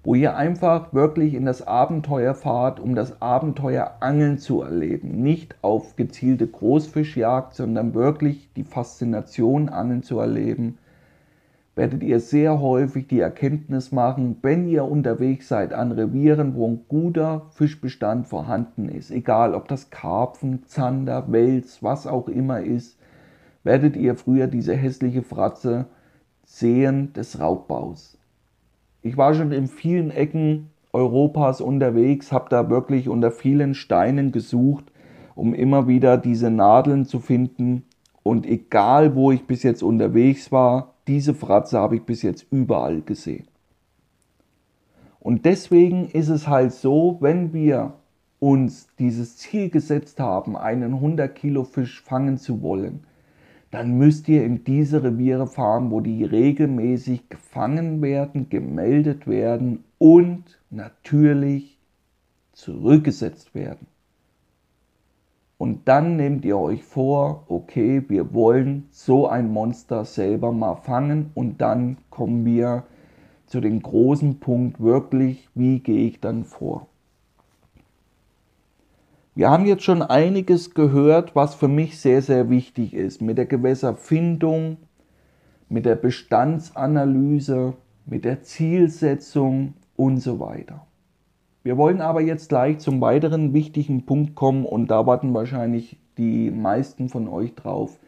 wo ihr einfach wirklich in das Abenteuer fahrt, um das Abenteuer Angeln zu erleben. Nicht auf gezielte Großfischjagd, sondern wirklich die Faszination Angeln zu erleben, werdet ihr sehr häufig die Erkenntnis machen, wenn ihr unterwegs seid an Revieren, wo ein guter Fischbestand vorhanden ist, egal ob das Karpfen, Zander, Wels, was auch immer ist, werdet ihr früher diese hässliche Fratze sehen des Raubbaus. Ich war schon in vielen Ecken Europas unterwegs, habe da wirklich unter vielen Steinen gesucht, um immer wieder diese Nadeln zu finden. Und egal, wo ich bis jetzt unterwegs war, diese Fratze habe ich bis jetzt überall gesehen. Und deswegen ist es halt so, wenn wir uns dieses Ziel gesetzt haben, einen 100 Kilo Fisch fangen zu wollen, dann müsst ihr in diese Reviere fahren, wo die regelmäßig gefangen werden, gemeldet werden und natürlich zurückgesetzt werden. Und dann nehmt ihr euch vor, okay, wir wollen so ein Monster selber mal fangen und dann kommen wir zu dem großen Punkt wirklich, wie gehe ich dann vor. Wir haben jetzt schon einiges gehört, was für mich sehr, sehr wichtig ist. Mit der Gewässerfindung, mit der Bestandsanalyse, mit der Zielsetzung und so weiter. Wir wollen aber jetzt gleich zum weiteren wichtigen Punkt kommen und da warten wahrscheinlich die meisten von euch drauf.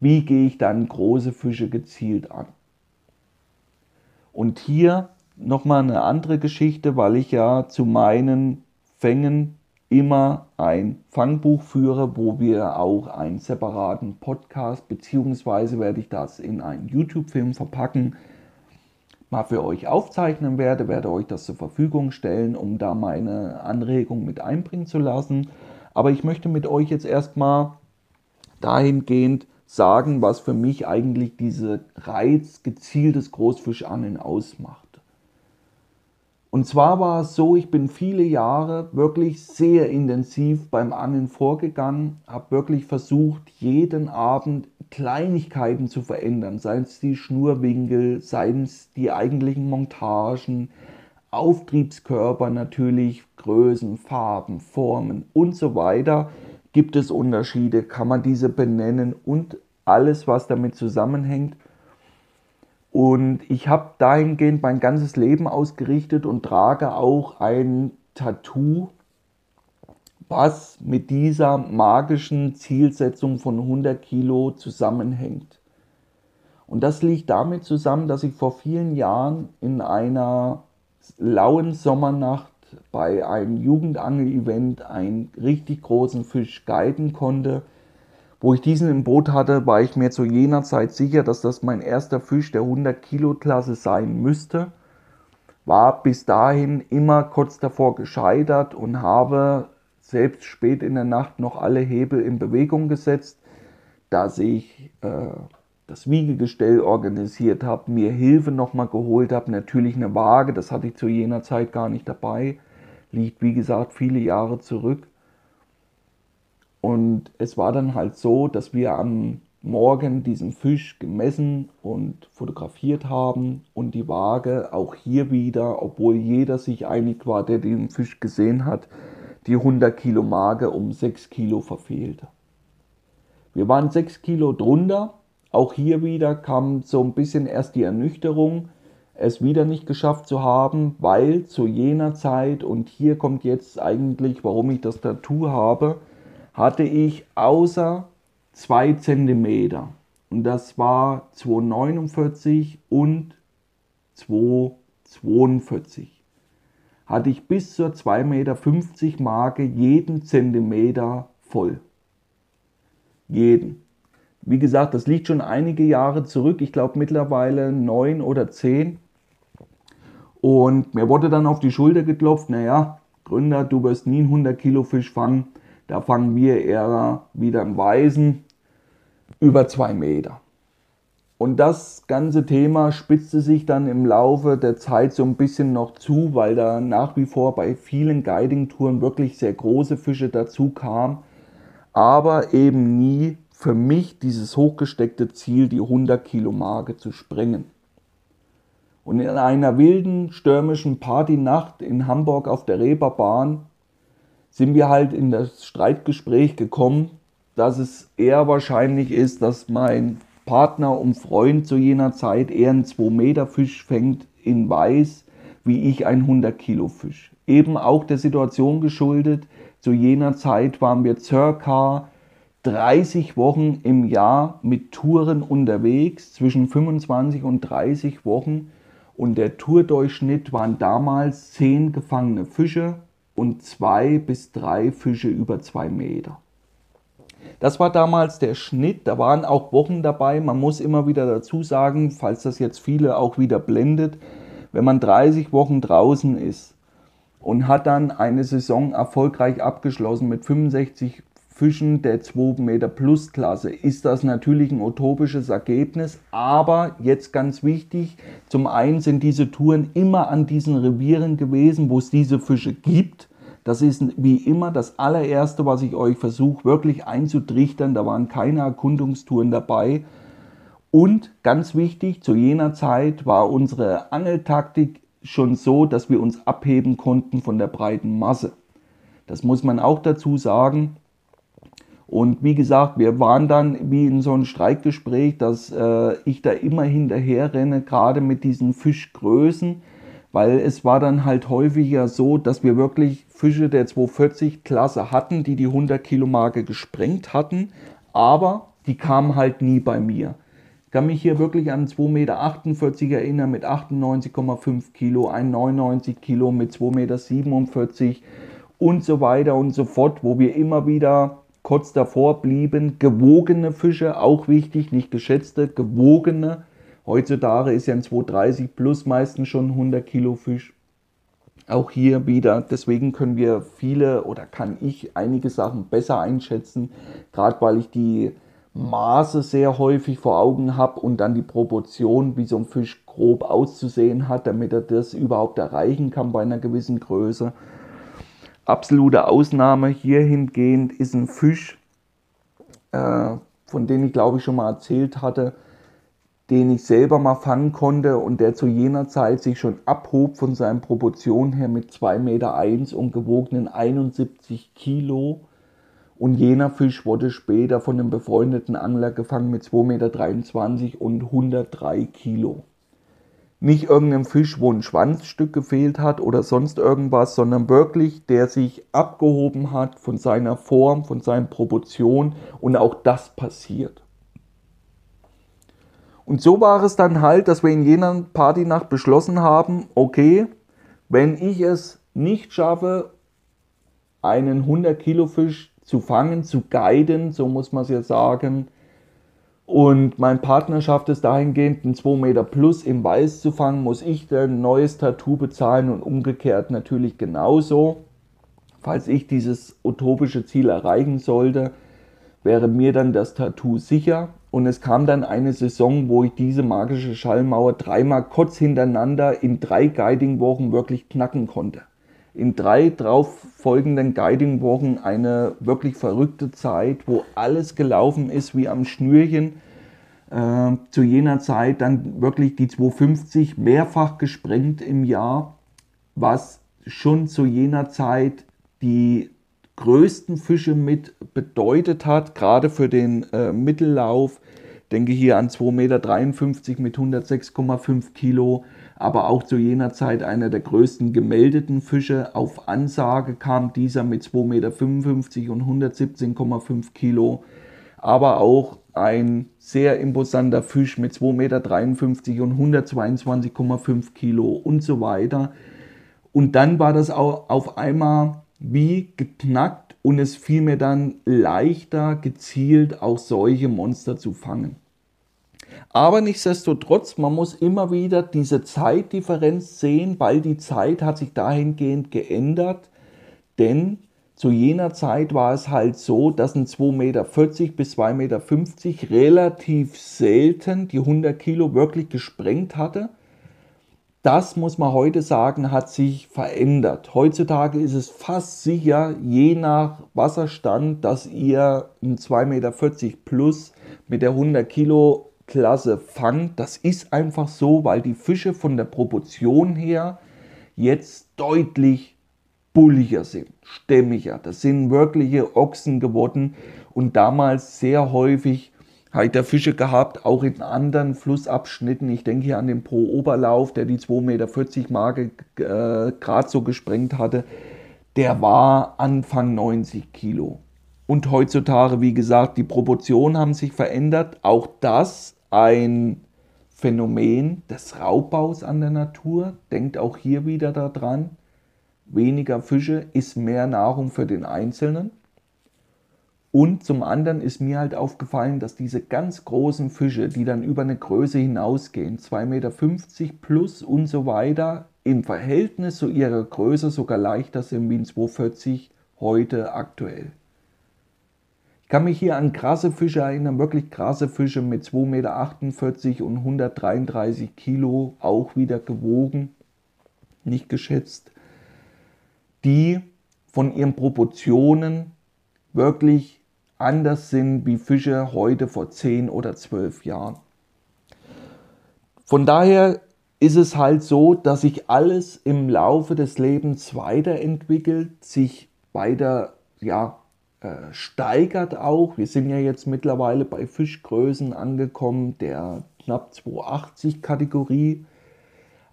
Wie gehe ich dann große Fische gezielt an? Und hier nochmal eine andere Geschichte, weil ich ja zu meinen Fängen immer ein Fangbuch führe, wo wir auch einen separaten Podcast, beziehungsweise werde ich das in einen YouTube-Film verpacken, mal für euch aufzeichnen werde, werde euch das zur Verfügung stellen, um da meine Anregung mit einbringen zu lassen. Aber ich möchte mit euch jetzt erstmal dahingehend sagen, was für mich eigentlich diese Reiz gezieltes Großfischangeln ausmacht. Und zwar war es so, ich bin viele Jahre wirklich sehr intensiv beim Angeln vorgegangen, habe wirklich versucht, jeden Abend Kleinigkeiten zu verändern, seien es die Schnurwinkel, seien es die eigentlichen Montagen, Auftriebskörper natürlich, Größen, Farben, Formen und so weiter. Gibt es Unterschiede? Kann man diese benennen und alles, was damit zusammenhängt? Und ich habe dahingehend mein ganzes Leben ausgerichtet und trage auch ein Tattoo, was mit dieser magischen Zielsetzung von 100 Kilo zusammenhängt. Und das liegt damit zusammen, dass ich vor vielen Jahren in einer lauen Sommernacht bei einem Jugendangel-Event einen richtig großen Fisch guiden konnte wo ich diesen im Boot hatte, war ich mir zu jener Zeit sicher, dass das mein erster Fisch der 100 Kilo Klasse sein müsste. War bis dahin immer kurz davor gescheitert und habe selbst spät in der Nacht noch alle Hebel in Bewegung gesetzt, dass ich äh, das Wiegegestell organisiert habe, mir Hilfe nochmal geholt habe, natürlich eine Waage, das hatte ich zu jener Zeit gar nicht dabei, liegt wie gesagt viele Jahre zurück. Und es war dann halt so, dass wir am Morgen diesen Fisch gemessen und fotografiert haben und die Waage auch hier wieder, obwohl jeder sich einig war, der den Fisch gesehen hat, die 100 Kilo Marke um 6 Kilo verfehlte. Wir waren 6 Kilo drunter. Auch hier wieder kam so ein bisschen erst die Ernüchterung, es wieder nicht geschafft zu haben, weil zu jener Zeit, und hier kommt jetzt eigentlich, warum ich das Tattoo habe, hatte ich außer 2 cm und das war 249 und 242 hatte ich bis zur 2,50 Meter Marke jeden Zentimeter voll. Jeden. Wie gesagt, das liegt schon einige Jahre zurück. Ich glaube mittlerweile neun oder zehn. Und mir wurde dann auf die Schulter geklopft, naja, Gründer, du wirst nie einen 100 Kilo Fisch fangen. Da fangen wir eher wieder einen Weisen über zwei Meter. Und das ganze Thema spitzte sich dann im Laufe der Zeit so ein bisschen noch zu, weil da nach wie vor bei vielen Guiding-Touren wirklich sehr große Fische dazu kamen, aber eben nie für mich dieses hochgesteckte Ziel, die 100 Kilo Marke zu sprengen. Und in einer wilden, stürmischen Partynacht in Hamburg auf der Reeperbahn sind wir halt in das Streitgespräch gekommen, dass es eher wahrscheinlich ist, dass mein Partner und Freund zu jener Zeit eher einen 2 Meter Fisch fängt in Weiß, wie ich ein 100 Kilo Fisch. Eben auch der Situation geschuldet, zu jener Zeit waren wir circa 30 Wochen im Jahr mit Touren unterwegs, zwischen 25 und 30 Wochen und der Tourdurchschnitt waren damals zehn gefangene Fische und zwei bis drei Fische über zwei Meter. Das war damals der Schnitt, da waren auch Wochen dabei. Man muss immer wieder dazu sagen, falls das jetzt viele auch wieder blendet, wenn man 30 Wochen draußen ist und hat dann eine Saison erfolgreich abgeschlossen mit 65 Fischen der 2 Meter Plus Klasse ist das natürlich ein utopisches Ergebnis. Aber jetzt ganz wichtig, zum einen sind diese Touren immer an diesen Revieren gewesen, wo es diese Fische gibt. Das ist wie immer das allererste, was ich euch versuche wirklich einzutrichtern. Da waren keine Erkundungstouren dabei. Und ganz wichtig, zu jener Zeit war unsere Angeltaktik schon so, dass wir uns abheben konnten von der breiten Masse. Das muss man auch dazu sagen. Und wie gesagt, wir waren dann wie in so einem Streikgespräch, dass äh, ich da immer hinterher renne, gerade mit diesen Fischgrößen, weil es war dann halt häufiger so, dass wir wirklich Fische der 240 Klasse hatten, die die 100 Kilo Marke gesprengt hatten, aber die kamen halt nie bei mir. Ich kann mich hier wirklich an 2,48 Meter erinnern mit 98,5 Kilo, ein 99 Kilo mit 2,47 Meter und so weiter und so fort, wo wir immer wieder kurz davor blieben. Gewogene Fische, auch wichtig, nicht geschätzte, gewogene. Heutzutage ist ja ein 230 plus meistens schon 100 Kilo Fisch. Auch hier wieder, deswegen können wir viele oder kann ich einige Sachen besser einschätzen, gerade weil ich die Maße sehr häufig vor Augen habe und dann die Proportion, wie so ein Fisch grob auszusehen hat, damit er das überhaupt erreichen kann bei einer gewissen Größe. Absolute Ausnahme hier hingehend ist ein Fisch, äh, von dem ich glaube ich schon mal erzählt hatte, den ich selber mal fangen konnte und der zu jener Zeit sich schon abhob von seinen Proportionen her mit 2,1 Meter eins und gewogenen 71 Kilo. Und jener Fisch wurde später von einem befreundeten Angler gefangen mit 2,23 Meter und 103 Kilo nicht irgendeinem Fisch, wo ein Schwanzstück gefehlt hat oder sonst irgendwas, sondern wirklich, der sich abgehoben hat von seiner Form, von seinen Proportionen und auch das passiert. Und so war es dann halt, dass wir in jener Partynacht beschlossen haben, okay, wenn ich es nicht schaffe, einen 100 Kilo Fisch zu fangen, zu guiden, so muss man es ja sagen, und mein Partner schafft es dahingehend, einen 2 Meter plus im Weiß zu fangen, muss ich ein neues Tattoo bezahlen und umgekehrt natürlich genauso. Falls ich dieses utopische Ziel erreichen sollte, wäre mir dann das Tattoo sicher. Und es kam dann eine Saison, wo ich diese magische Schallmauer dreimal kurz hintereinander in drei Guiding-Wochen wirklich knacken konnte. In drei darauf folgenden Guiding-Wochen eine wirklich verrückte Zeit, wo alles gelaufen ist wie am Schnürchen. Äh, zu jener Zeit dann wirklich die 250 mehrfach gesprengt im Jahr, was schon zu jener Zeit die größten Fische mit bedeutet hat, gerade für den äh, Mittellauf. Denke hier an 2,53 Meter mit 106,5 Kilo aber auch zu jener Zeit einer der größten gemeldeten Fische. Auf Ansage kam dieser mit 2,55 Meter und 117,5 Kilo, aber auch ein sehr imposanter Fisch mit 2,53 Meter und 122,5 Kilo und so weiter. Und dann war das auch auf einmal wie geknackt und es fiel mir dann leichter, gezielt auch solche Monster zu fangen. Aber nichtsdestotrotz, man muss immer wieder diese Zeitdifferenz sehen, weil die Zeit hat sich dahingehend geändert. Denn zu jener Zeit war es halt so, dass ein 2,40 Meter bis 2,50 Meter relativ selten die 100 Kilo wirklich gesprengt hatte. Das muss man heute sagen, hat sich verändert. Heutzutage ist es fast sicher, je nach Wasserstand, dass ihr ein 2,40 Meter plus mit der 100 Kilo Klasse Fang. Das ist einfach so, weil die Fische von der Proportion her jetzt deutlich bulliger sind, stämmiger. Das sind wirkliche Ochsen geworden und damals sehr häufig Fische gehabt, auch in anderen Flussabschnitten. Ich denke hier an den Pro-Oberlauf, der die 2,40 Meter Marke äh, gerade so gesprengt hatte. Der war Anfang 90 Kilo. Und heutzutage, wie gesagt, die Proportionen haben sich verändert. Auch das ein Phänomen des Raubbaus an der Natur. Denkt auch hier wieder daran, weniger Fische ist mehr Nahrung für den Einzelnen. Und zum anderen ist mir halt aufgefallen, dass diese ganz großen Fische, die dann über eine Größe hinausgehen, 2,50 Meter plus und so weiter, im Verhältnis zu ihrer Größe sogar leichter sind wie ein 240 heute aktuell. Ich kann mich hier an krasse Fische erinnern, wirklich krasse Fische mit 2,48 Meter und 133 Kilo, auch wieder gewogen, nicht geschätzt, die von ihren Proportionen wirklich anders sind wie Fische heute vor 10 oder 12 Jahren. Von daher ist es halt so, dass sich alles im Laufe des Lebens weiterentwickelt, sich weiter ja, äh, steigert auch. Wir sind ja jetzt mittlerweile bei Fischgrößen angekommen, der knapp 280 Kategorie.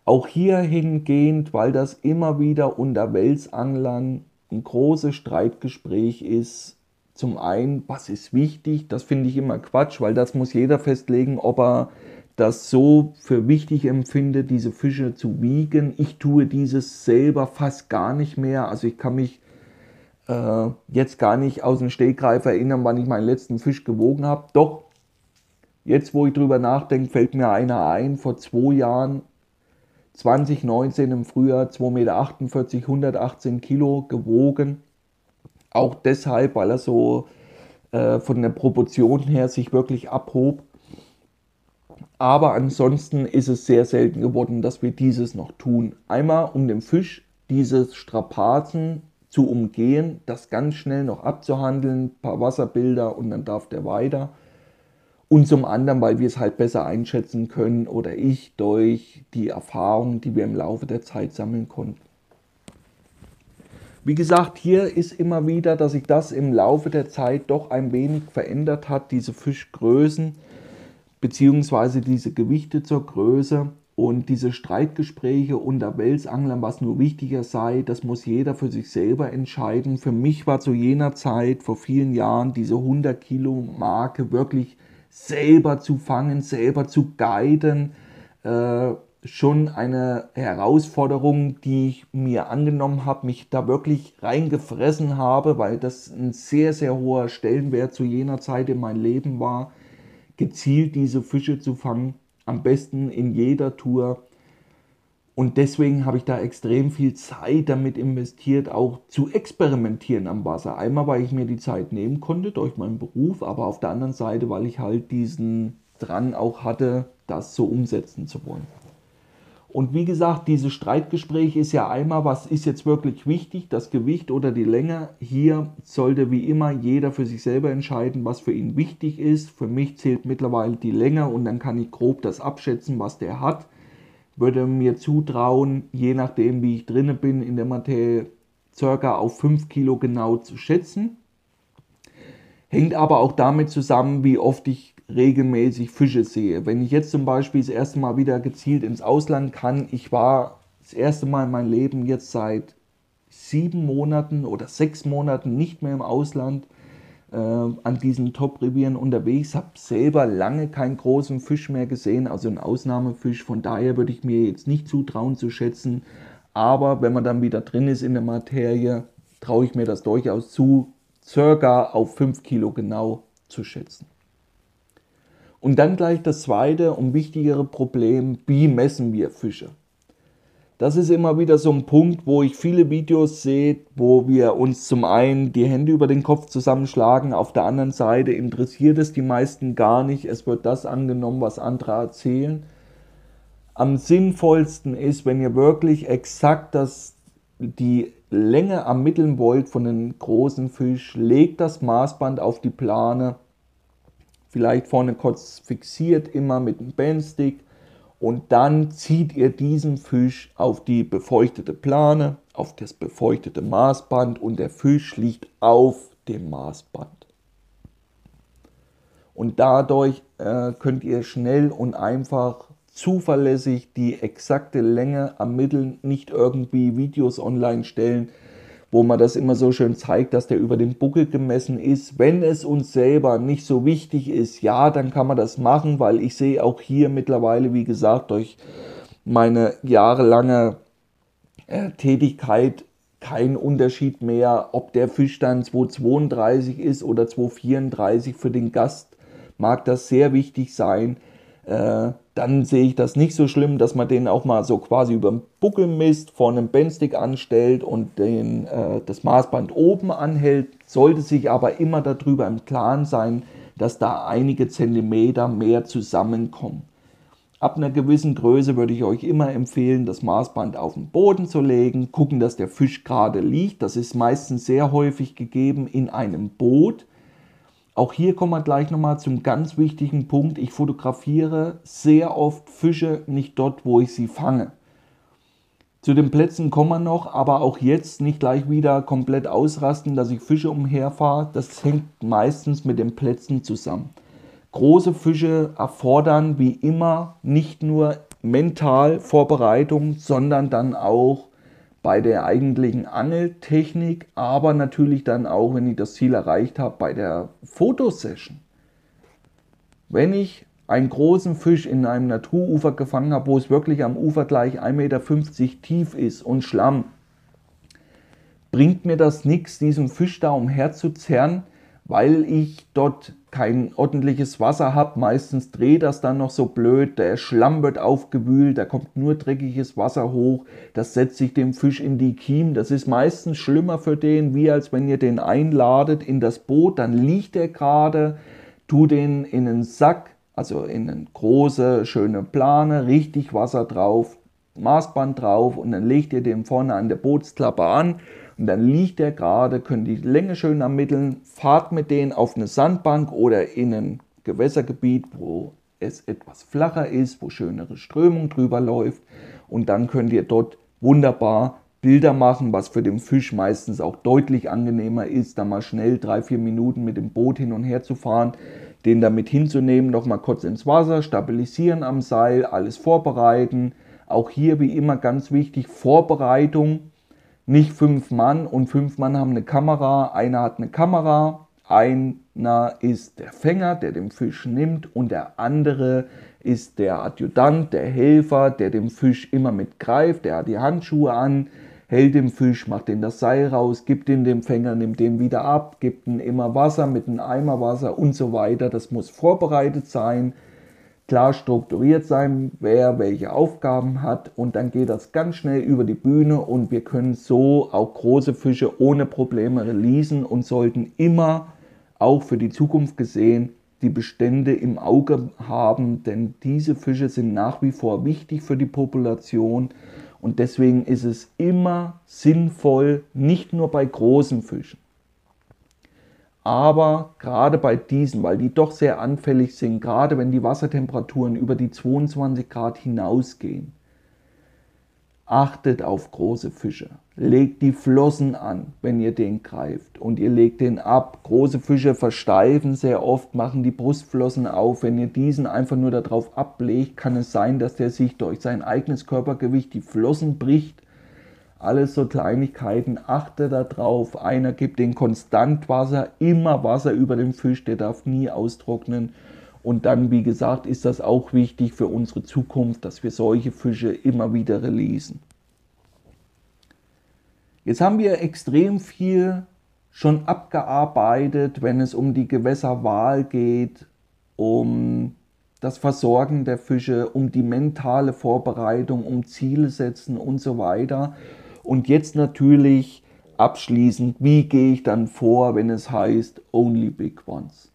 Auch hier hingehend, weil das immer wieder unter Welsanglern ein großes Streitgespräch ist. Zum einen, was ist wichtig? Das finde ich immer Quatsch, weil das muss jeder festlegen, ob er das so für wichtig empfinde, diese Fische zu wiegen. Ich tue dieses selber fast gar nicht mehr. Also ich kann mich äh, jetzt gar nicht aus dem Stegreif erinnern, wann ich meinen letzten Fisch gewogen habe. Doch, jetzt wo ich drüber nachdenke, fällt mir einer ein, vor zwei Jahren, 2019 im Frühjahr, 2,48 Meter, 118 Kilo gewogen. Auch deshalb, weil er so äh, von der Proportion her sich wirklich abhob. Aber ansonsten ist es sehr selten geworden, dass wir dieses noch tun. Einmal um dem Fisch dieses Strapazen zu umgehen, das ganz schnell noch abzuhandeln, ein paar Wasserbilder und dann darf der weiter. Und zum anderen, weil wir es halt besser einschätzen können oder ich durch die Erfahrungen, die wir im Laufe der Zeit sammeln konnten. Wie gesagt, hier ist immer wieder, dass sich das im Laufe der Zeit doch ein wenig verändert hat, diese Fischgrößen beziehungsweise diese Gewichte zur Größe. Und diese Streitgespräche unter Welsanglern, was nur wichtiger sei, das muss jeder für sich selber entscheiden. Für mich war zu jener Zeit, vor vielen Jahren, diese 100 Kilo Marke wirklich selber zu fangen, selber zu guiden, äh, schon eine Herausforderung, die ich mir angenommen habe, mich da wirklich reingefressen habe, weil das ein sehr, sehr hoher Stellenwert zu jener Zeit in meinem Leben war, gezielt diese Fische zu fangen am besten in jeder Tour. Und deswegen habe ich da extrem viel Zeit damit investiert, auch zu experimentieren am Wasser. Einmal, weil ich mir die Zeit nehmen konnte durch meinen Beruf, aber auf der anderen Seite, weil ich halt diesen Drang auch hatte, das so umsetzen zu wollen. Und wie gesagt, dieses Streitgespräch ist ja einmal, was ist jetzt wirklich wichtig, das Gewicht oder die Länge. Hier sollte wie immer jeder für sich selber entscheiden, was für ihn wichtig ist. Für mich zählt mittlerweile die Länge und dann kann ich grob das abschätzen, was der hat. Würde mir zutrauen, je nachdem wie ich drinne bin in der Materie, circa auf 5 Kilo genau zu schätzen. Hängt aber auch damit zusammen, wie oft ich regelmäßig Fische sehe. Wenn ich jetzt zum Beispiel das erste Mal wieder gezielt ins Ausland kann, ich war das erste Mal in meinem Leben jetzt seit sieben Monaten oder sechs Monaten nicht mehr im Ausland äh, an diesen Top-Revieren unterwegs, habe selber lange keinen großen Fisch mehr gesehen, also einen Ausnahmefisch. Von daher würde ich mir jetzt nicht zutrauen zu schätzen. Aber wenn man dann wieder drin ist in der Materie, traue ich mir das durchaus zu, circa auf 5 Kilo genau zu schätzen. Und dann gleich das zweite und wichtigere Problem, wie messen wir Fische? Das ist immer wieder so ein Punkt, wo ich viele Videos sehe, wo wir uns zum einen die Hände über den Kopf zusammenschlagen, auf der anderen Seite interessiert es die meisten gar nicht. Es wird das angenommen, was andere erzählen. Am sinnvollsten ist, wenn ihr wirklich exakt das, die Länge ermitteln wollt von einem großen Fisch, legt das Maßband auf die Plane vielleicht vorne kurz fixiert, immer mit dem Bandstick. Und dann zieht ihr diesen Fisch auf die befeuchtete Plane, auf das befeuchtete Maßband und der Fisch liegt auf dem Maßband. Und dadurch äh, könnt ihr schnell und einfach zuverlässig die exakte Länge ermitteln, nicht irgendwie Videos online stellen, wo man das immer so schön zeigt, dass der über den Buckel gemessen ist. Wenn es uns selber nicht so wichtig ist, ja, dann kann man das machen, weil ich sehe auch hier mittlerweile, wie gesagt, durch meine jahrelange äh, Tätigkeit keinen Unterschied mehr, ob der Fisch dann 232 ist oder 234 für den Gast mag das sehr wichtig sein. Äh, dann sehe ich das nicht so schlimm, dass man den auch mal so quasi über den Buckel misst, vor einem Bandstick anstellt und den, äh, das Maßband oben anhält. Sollte sich aber immer darüber im Klaren sein, dass da einige Zentimeter mehr zusammenkommen. Ab einer gewissen Größe würde ich euch immer empfehlen, das Maßband auf den Boden zu legen, gucken, dass der Fisch gerade liegt. Das ist meistens sehr häufig gegeben in einem Boot. Auch hier kommen wir gleich nochmal zum ganz wichtigen Punkt. Ich fotografiere sehr oft Fische nicht dort, wo ich sie fange. Zu den Plätzen kommen wir noch, aber auch jetzt nicht gleich wieder komplett ausrasten, dass ich Fische umherfahre. Das hängt meistens mit den Plätzen zusammen. Große Fische erfordern wie immer nicht nur mental Vorbereitung, sondern dann auch bei der eigentlichen Angeltechnik, aber natürlich dann auch, wenn ich das Ziel erreicht habe, bei der Fotosession. Wenn ich einen großen Fisch in einem Naturufer gefangen habe, wo es wirklich am Ufer gleich 1,50 Meter tief ist und Schlamm, bringt mir das nichts, diesen Fisch da umherzuzerren, weil ich dort kein ordentliches Wasser habe. Meistens dreht das dann noch so blöd, der Schlamm wird aufgewühlt, da kommt nur dreckiges Wasser hoch, das setzt sich dem Fisch in die Kiem. Das ist meistens schlimmer für den, wie als wenn ihr den einladet in das Boot, dann liegt er gerade, tu den in einen Sack, also in eine große, schöne Plane, richtig Wasser drauf, Maßband drauf und dann legt ihr den vorne an der Bootsklappe an und dann liegt er gerade, könnt die Länge schön ermitteln, fahrt mit denen auf eine Sandbank oder in ein Gewässergebiet, wo es etwas flacher ist, wo schönere Strömung drüber läuft und dann könnt ihr dort wunderbar Bilder machen, was für den Fisch meistens auch deutlich angenehmer ist, da mal schnell drei, vier Minuten mit dem Boot hin und her zu fahren, den damit hinzunehmen, nochmal kurz ins Wasser, stabilisieren am Seil, alles vorbereiten. Auch hier wie immer ganz wichtig, Vorbereitung nicht fünf Mann und fünf Mann haben eine Kamera. Einer hat eine Kamera, einer ist der Fänger, der den Fisch nimmt und der andere ist der Adjutant, der Helfer, der den Fisch immer mitgreift. Der hat die Handschuhe an, hält den Fisch, macht den das Seil raus, gibt ihn dem Fänger, nimmt den wieder ab, gibt ihn immer Wasser mit einem Eimer Wasser und so weiter. Das muss vorbereitet sein klar strukturiert sein, wer welche Aufgaben hat und dann geht das ganz schnell über die Bühne und wir können so auch große Fische ohne Probleme releasen und sollten immer auch für die Zukunft gesehen die Bestände im Auge haben, denn diese Fische sind nach wie vor wichtig für die Population und deswegen ist es immer sinnvoll, nicht nur bei großen Fischen, aber gerade bei diesen, weil die doch sehr anfällig sind, gerade wenn die Wassertemperaturen über die 22 Grad hinausgehen, achtet auf große Fische. Legt die Flossen an, wenn ihr den greift und ihr legt den ab. Große Fische versteifen sehr oft, machen die Brustflossen auf. Wenn ihr diesen einfach nur darauf ablegt, kann es sein, dass der sich durch sein eigenes Körpergewicht die Flossen bricht alles so Kleinigkeiten, achte darauf. Einer gibt den konstant Wasser, immer Wasser über den Fisch, der darf nie austrocknen. Und dann, wie gesagt, ist das auch wichtig für unsere Zukunft, dass wir solche Fische immer wieder releasen. Jetzt haben wir extrem viel schon abgearbeitet, wenn es um die Gewässerwahl geht, um das Versorgen der Fische, um die mentale Vorbereitung, um Ziele setzen und so weiter. Und jetzt natürlich abschließend, wie gehe ich dann vor, wenn es heißt Only Big Ones?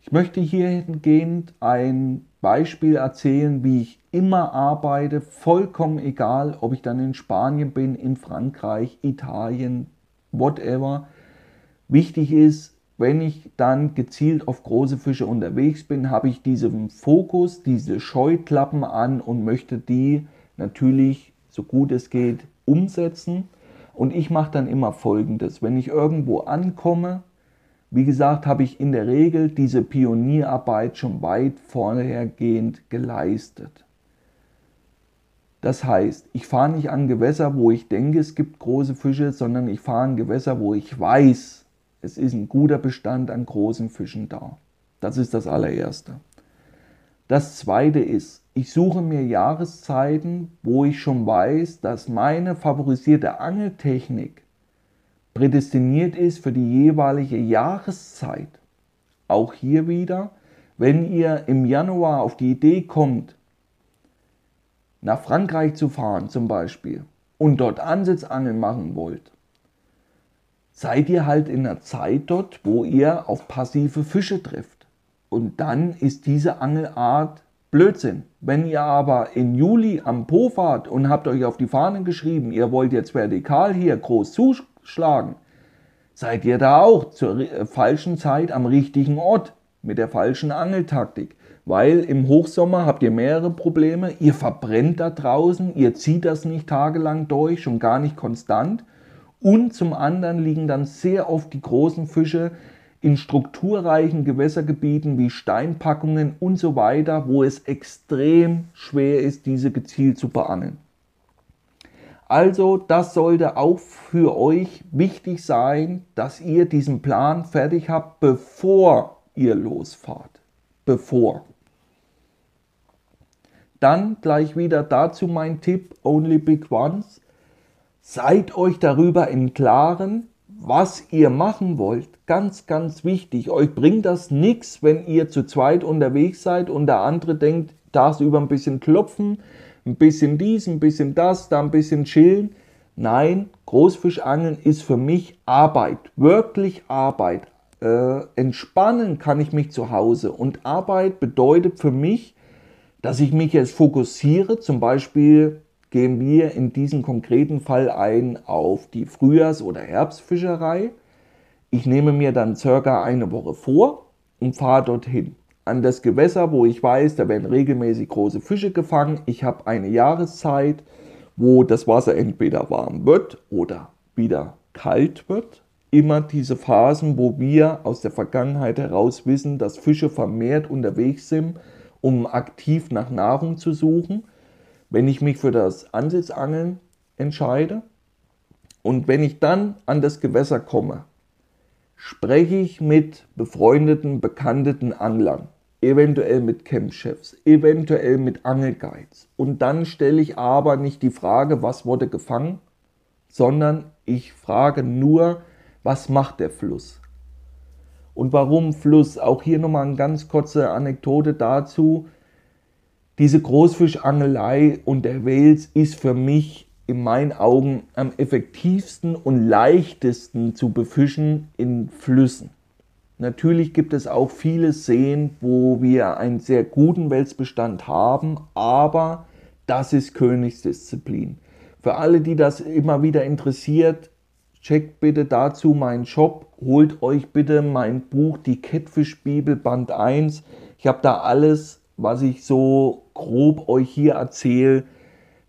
Ich möchte hierhingehend ein Beispiel erzählen, wie ich immer arbeite, vollkommen egal, ob ich dann in Spanien bin, in Frankreich, Italien, whatever. Wichtig ist, wenn ich dann gezielt auf große Fische unterwegs bin, habe ich diesen Fokus, diese Scheuklappen an und möchte die natürlich so gut es geht umsetzen. Und ich mache dann immer Folgendes. Wenn ich irgendwo ankomme, wie gesagt, habe ich in der Regel diese Pionierarbeit schon weit vorhergehend geleistet. Das heißt, ich fahre nicht an Gewässer, wo ich denke, es gibt große Fische, sondern ich fahre an Gewässer, wo ich weiß, es ist ein guter Bestand an großen Fischen da. Das ist das allererste. Das zweite ist, ich suche mir Jahreszeiten, wo ich schon weiß, dass meine favorisierte Angeltechnik prädestiniert ist für die jeweilige Jahreszeit. Auch hier wieder, wenn ihr im Januar auf die Idee kommt, nach Frankreich zu fahren zum Beispiel und dort Ansitzangeln machen wollt, seid ihr halt in einer Zeit dort, wo ihr auf passive Fische trifft. Und dann ist diese Angelart Blödsinn. Wenn ihr aber im Juli am Po fahrt und habt euch auf die Fahnen geschrieben, ihr wollt jetzt vertikal hier groß zuschlagen, seid ihr da auch zur falschen Zeit am richtigen Ort mit der falschen Angeltaktik. Weil im Hochsommer habt ihr mehrere Probleme. Ihr verbrennt da draußen, ihr zieht das nicht tagelang durch, schon gar nicht konstant. Und zum anderen liegen dann sehr oft die großen Fische in strukturreichen Gewässergebieten wie Steinpackungen und so weiter, wo es extrem schwer ist, diese gezielt zu beangeln. Also das sollte auch für euch wichtig sein, dass ihr diesen Plan fertig habt, bevor ihr losfahrt. Bevor. Dann gleich wieder dazu mein Tipp, Only Big Ones. Seid euch darüber im Klaren, was ihr machen wollt. Ganz, ganz wichtig. Euch bringt das nichts, wenn ihr zu zweit unterwegs seid und der andere denkt, über ein bisschen klopfen, ein bisschen dies, ein bisschen das, da ein bisschen chillen. Nein, Großfischangeln ist für mich Arbeit, wirklich Arbeit. Äh, entspannen kann ich mich zu Hause und Arbeit bedeutet für mich, dass ich mich jetzt fokussiere, zum Beispiel gehen wir in diesem konkreten Fall ein auf die Frühjahrs- oder Herbstfischerei. Ich nehme mir dann circa eine Woche vor und fahre dorthin. An das Gewässer, wo ich weiß, da werden regelmäßig große Fische gefangen. Ich habe eine Jahreszeit, wo das Wasser entweder warm wird oder wieder kalt wird. Immer diese Phasen, wo wir aus der Vergangenheit heraus wissen, dass Fische vermehrt unterwegs sind, um aktiv nach Nahrung zu suchen wenn ich mich für das Ansitzangeln entscheide und wenn ich dann an das Gewässer komme, spreche ich mit befreundeten, bekannten Anglern, eventuell mit Campchefs, eventuell mit Angelguides. Und dann stelle ich aber nicht die Frage, was wurde gefangen, sondern ich frage nur, was macht der Fluss? Und warum Fluss? Auch hier nochmal eine ganz kurze Anekdote dazu diese Großfischangelei und der Wels ist für mich in meinen Augen am effektivsten und leichtesten zu befischen in Flüssen. Natürlich gibt es auch viele Seen, wo wir einen sehr guten Welsbestand haben, aber das ist Königsdisziplin. Für alle, die das immer wieder interessiert, checkt bitte dazu meinen Shop, holt euch bitte mein Buch Die Kettfischbibel Band 1. Ich habe da alles, was ich so grob euch hier erzähle,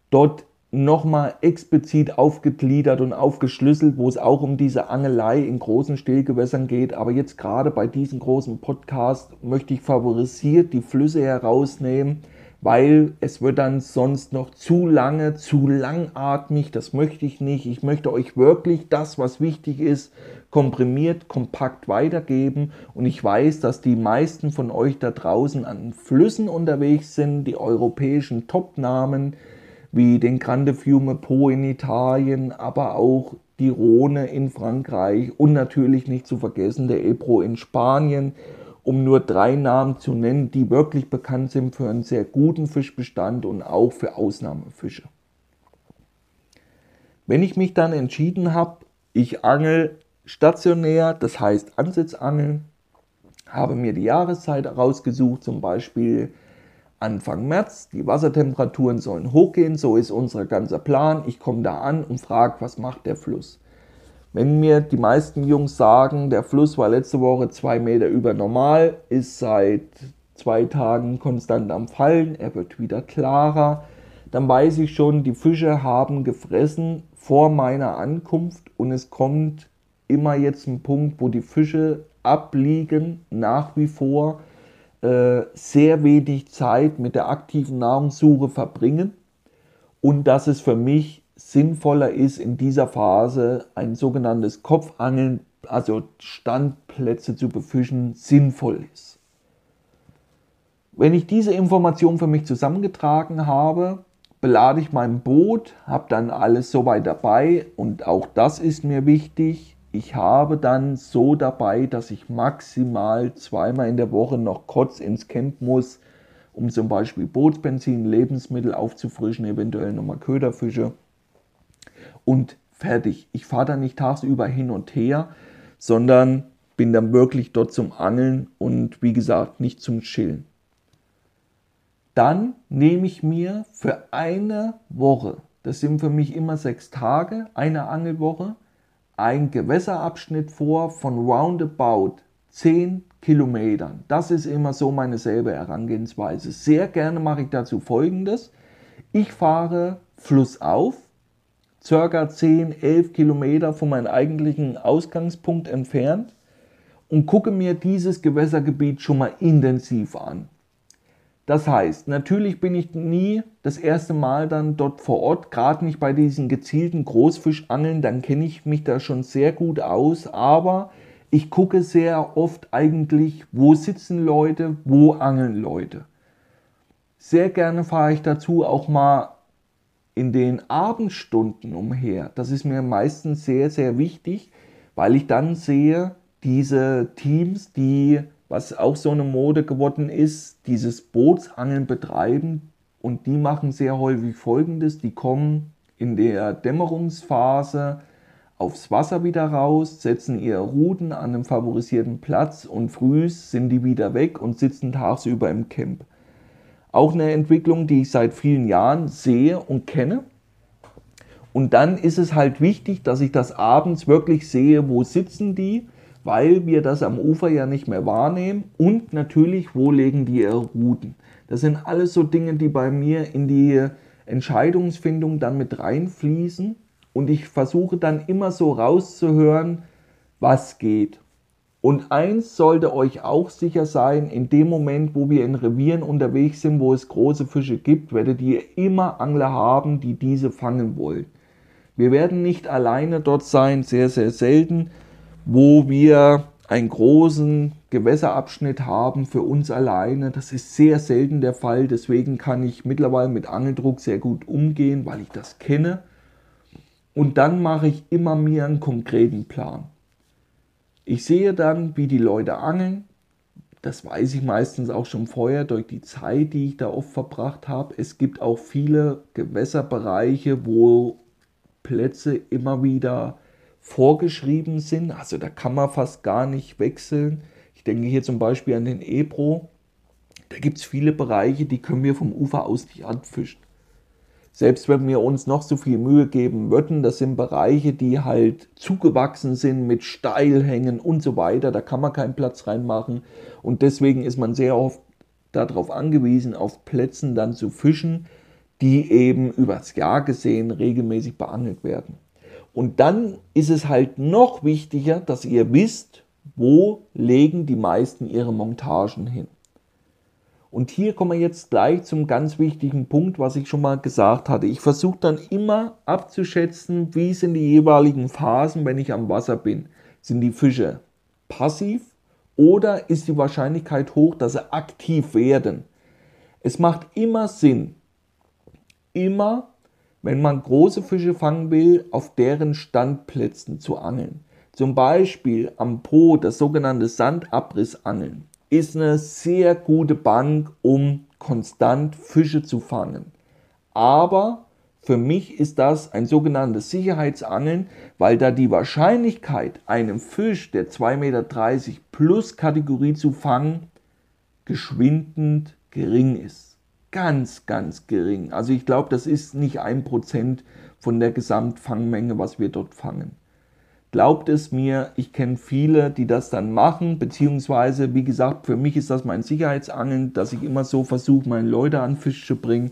dort nochmal explizit aufgegliedert und aufgeschlüsselt, wo es auch um diese Angelei in großen Stillgewässern geht. Aber jetzt gerade bei diesem großen Podcast möchte ich favorisiert die Flüsse herausnehmen, weil es wird dann sonst noch zu lange, zu langatmig. Das möchte ich nicht. Ich möchte euch wirklich das, was wichtig ist, komprimiert, kompakt weitergeben. Und ich weiß, dass die meisten von euch da draußen an Flüssen unterwegs sind, die europäischen Top-Namen wie den Grande Fiume Po in Italien, aber auch die Rhone in Frankreich und natürlich nicht zu vergessen der Ebro in Spanien, um nur drei Namen zu nennen, die wirklich bekannt sind für einen sehr guten Fischbestand und auch für Ausnahmefische. Wenn ich mich dann entschieden habe, ich angel stationär, das heißt Ansitzangeln, habe mir die Jahreszeit rausgesucht, zum Beispiel Anfang März. Die Wassertemperaturen sollen hochgehen, so ist unser ganzer Plan. Ich komme da an und frage, was macht der Fluss? Wenn mir die meisten Jungs sagen, der Fluss war letzte Woche zwei Meter über normal, ist seit zwei Tagen konstant am Fallen, er wird wieder klarer, dann weiß ich schon, die Fische haben gefressen vor meiner Ankunft und es kommt immer jetzt ein Punkt, wo die Fische abliegen, nach wie vor äh, sehr wenig Zeit mit der aktiven Nahrungssuche verbringen und dass es für mich sinnvoller ist, in dieser Phase ein sogenanntes Kopfangeln, also Standplätze zu befischen, sinnvoll ist. Wenn ich diese Information für mich zusammengetragen habe, belade ich mein Boot, habe dann alles soweit dabei und auch das ist mir wichtig. Ich habe dann so dabei, dass ich maximal zweimal in der Woche noch kurz ins Camp muss, um zum Beispiel Bootsbenzin, Lebensmittel aufzufrischen, eventuell nochmal Köderfische und fertig. Ich fahre dann nicht tagsüber hin und her, sondern bin dann wirklich dort zum Angeln und wie gesagt nicht zum Chillen. Dann nehme ich mir für eine Woche, das sind für mich immer sechs Tage, eine Angelwoche, einen Gewässerabschnitt vor von roundabout 10 Kilometern. Das ist immer so meine selbe Herangehensweise. Sehr gerne mache ich dazu folgendes. Ich fahre flussauf, circa 10, 11 Kilometer von meinem eigentlichen Ausgangspunkt entfernt und gucke mir dieses Gewässergebiet schon mal intensiv an. Das heißt, natürlich bin ich nie das erste Mal dann dort vor Ort, gerade nicht bei diesen gezielten Großfischangeln, dann kenne ich mich da schon sehr gut aus, aber ich gucke sehr oft eigentlich, wo sitzen Leute, wo angeln Leute. Sehr gerne fahre ich dazu auch mal in den Abendstunden umher. Das ist mir meistens sehr, sehr wichtig, weil ich dann sehe, diese Teams, die was auch so eine Mode geworden ist, dieses Bootsangeln betreiben. Und die machen sehr häufig Folgendes. Die kommen in der Dämmerungsphase aufs Wasser wieder raus, setzen ihre Ruten an einem favorisierten Platz und früh sind die wieder weg und sitzen tagsüber im Camp. Auch eine Entwicklung, die ich seit vielen Jahren sehe und kenne. Und dann ist es halt wichtig, dass ich das abends wirklich sehe, wo sitzen die, weil wir das am Ufer ja nicht mehr wahrnehmen und natürlich, wo legen die ihre Routen. Das sind alles so Dinge, die bei mir in die Entscheidungsfindung dann mit reinfließen und ich versuche dann immer so rauszuhören, was geht. Und eins sollte euch auch sicher sein, in dem Moment, wo wir in Revieren unterwegs sind, wo es große Fische gibt, werdet ihr immer Angler haben, die diese fangen wollen. Wir werden nicht alleine dort sein, sehr, sehr selten, wo wir einen großen Gewässerabschnitt haben für uns alleine. Das ist sehr selten der Fall. Deswegen kann ich mittlerweile mit Angeldruck sehr gut umgehen, weil ich das kenne. Und dann mache ich immer mir einen konkreten Plan. Ich sehe dann, wie die Leute angeln. Das weiß ich meistens auch schon vorher durch die Zeit, die ich da oft verbracht habe. Es gibt auch viele Gewässerbereiche, wo Plätze immer wieder vorgeschrieben sind. Also da kann man fast gar nicht wechseln. Ich denke hier zum Beispiel an den Ebro. Da gibt es viele Bereiche, die können wir vom Ufer aus nicht anfischen. Selbst wenn wir uns noch so viel Mühe geben würden, das sind Bereiche, die halt zugewachsen sind mit Steilhängen und so weiter. Da kann man keinen Platz reinmachen. Und deswegen ist man sehr oft darauf angewiesen, auf Plätzen dann zu fischen, die eben übers Jahr gesehen regelmäßig beangelt werden. Und dann ist es halt noch wichtiger, dass ihr wisst, wo legen die meisten ihre Montagen hin. Und hier kommen wir jetzt gleich zum ganz wichtigen Punkt, was ich schon mal gesagt hatte. Ich versuche dann immer abzuschätzen, wie sind die jeweiligen Phasen, wenn ich am Wasser bin. Sind die Fische passiv oder ist die Wahrscheinlichkeit hoch, dass sie aktiv werden? Es macht immer Sinn, immer wenn man große Fische fangen will, auf deren Standplätzen zu angeln. Zum Beispiel am Po, das sogenannte Sandabrissangeln, ist eine sehr gute Bank, um konstant Fische zu fangen. Aber für mich ist das ein sogenanntes Sicherheitsangeln, weil da die Wahrscheinlichkeit, einen Fisch der 2,30 Meter plus Kategorie zu fangen, geschwindend gering ist ganz, ganz gering. Also ich glaube, das ist nicht ein Prozent von der Gesamtfangmenge, was wir dort fangen. Glaubt es mir, ich kenne viele, die das dann machen, beziehungsweise, wie gesagt, für mich ist das mein Sicherheitsangeln, dass ich immer so versuche, meine Leute an Fisch zu bringen.